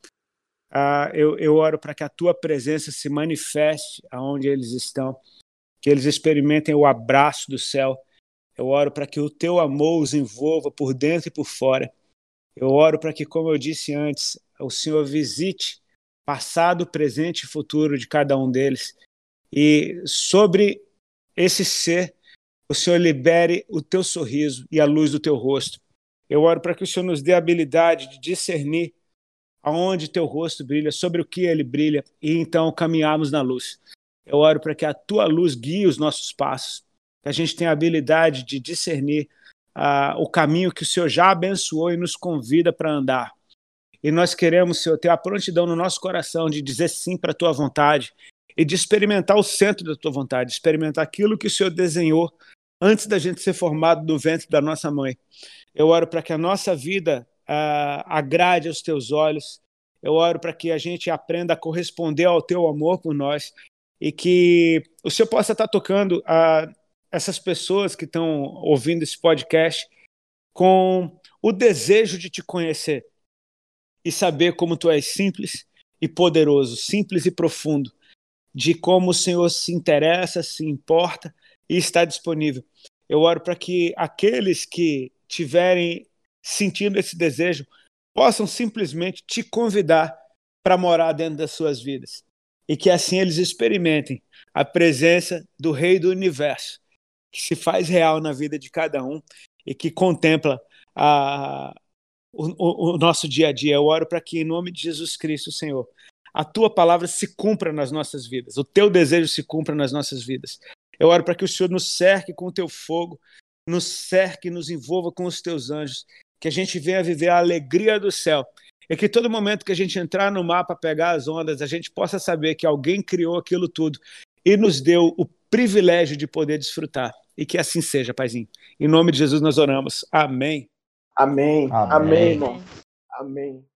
Ah, eu, eu oro para que a tua presença se manifeste aonde eles estão, que eles experimentem o abraço do céu. Eu oro para que o teu amor os envolva por dentro e por fora. Eu oro para que, como eu disse antes, o Senhor visite passado, presente e futuro de cada um deles e sobre esse ser, o Senhor libere o teu sorriso e a luz do teu rosto. Eu oro para que o Senhor nos dê a habilidade de discernir aonde teu rosto brilha, sobre o que ele brilha, e então caminharmos na luz. Eu oro para que a tua luz guie os nossos passos, que a gente tenha a habilidade de discernir ah, o caminho que o Senhor já abençoou e nos convida para andar. E nós queremos, Senhor, ter a prontidão no nosso coração de dizer sim para a tua vontade e de experimentar o centro da tua vontade, experimentar aquilo que o Senhor desenhou antes da gente ser formado no ventre da nossa mãe. Eu oro para que a nossa vida ah, agrade aos teus olhos. Eu oro para que a gente aprenda a corresponder ao teu amor por nós e que o Senhor possa estar tocando a essas pessoas que estão ouvindo esse podcast com o desejo de te conhecer e saber como tu és simples e poderoso, simples e profundo, de como o Senhor se interessa, se importa e está disponível. Eu oro para que aqueles que tiverem sentindo esse desejo possam simplesmente te convidar para morar dentro das suas vidas e que assim eles experimentem a presença do Rei do Universo, que se faz real na vida de cada um e que contempla a, o, o, nosso dia a dia. Eu oro para que, em nome de Jesus Cristo, Senhor, a tua palavra se cumpra nas nossas vidas, o teu desejo se cumpra nas nossas vidas. Eu oro para que o Senhor nos cerque com o teu fogo, nos cerque, nos envolva com os teus anjos, que a gente venha viver a alegria do céu. E que todo momento que a gente entrar no mar para pegar as ondas, a gente possa saber que alguém criou aquilo tudo e nos deu o privilégio de poder desfrutar. E que assim seja, Paizinho. Em nome de Jesus nós oramos. Amém. Amém. Amém. Amém, irmão. Amém.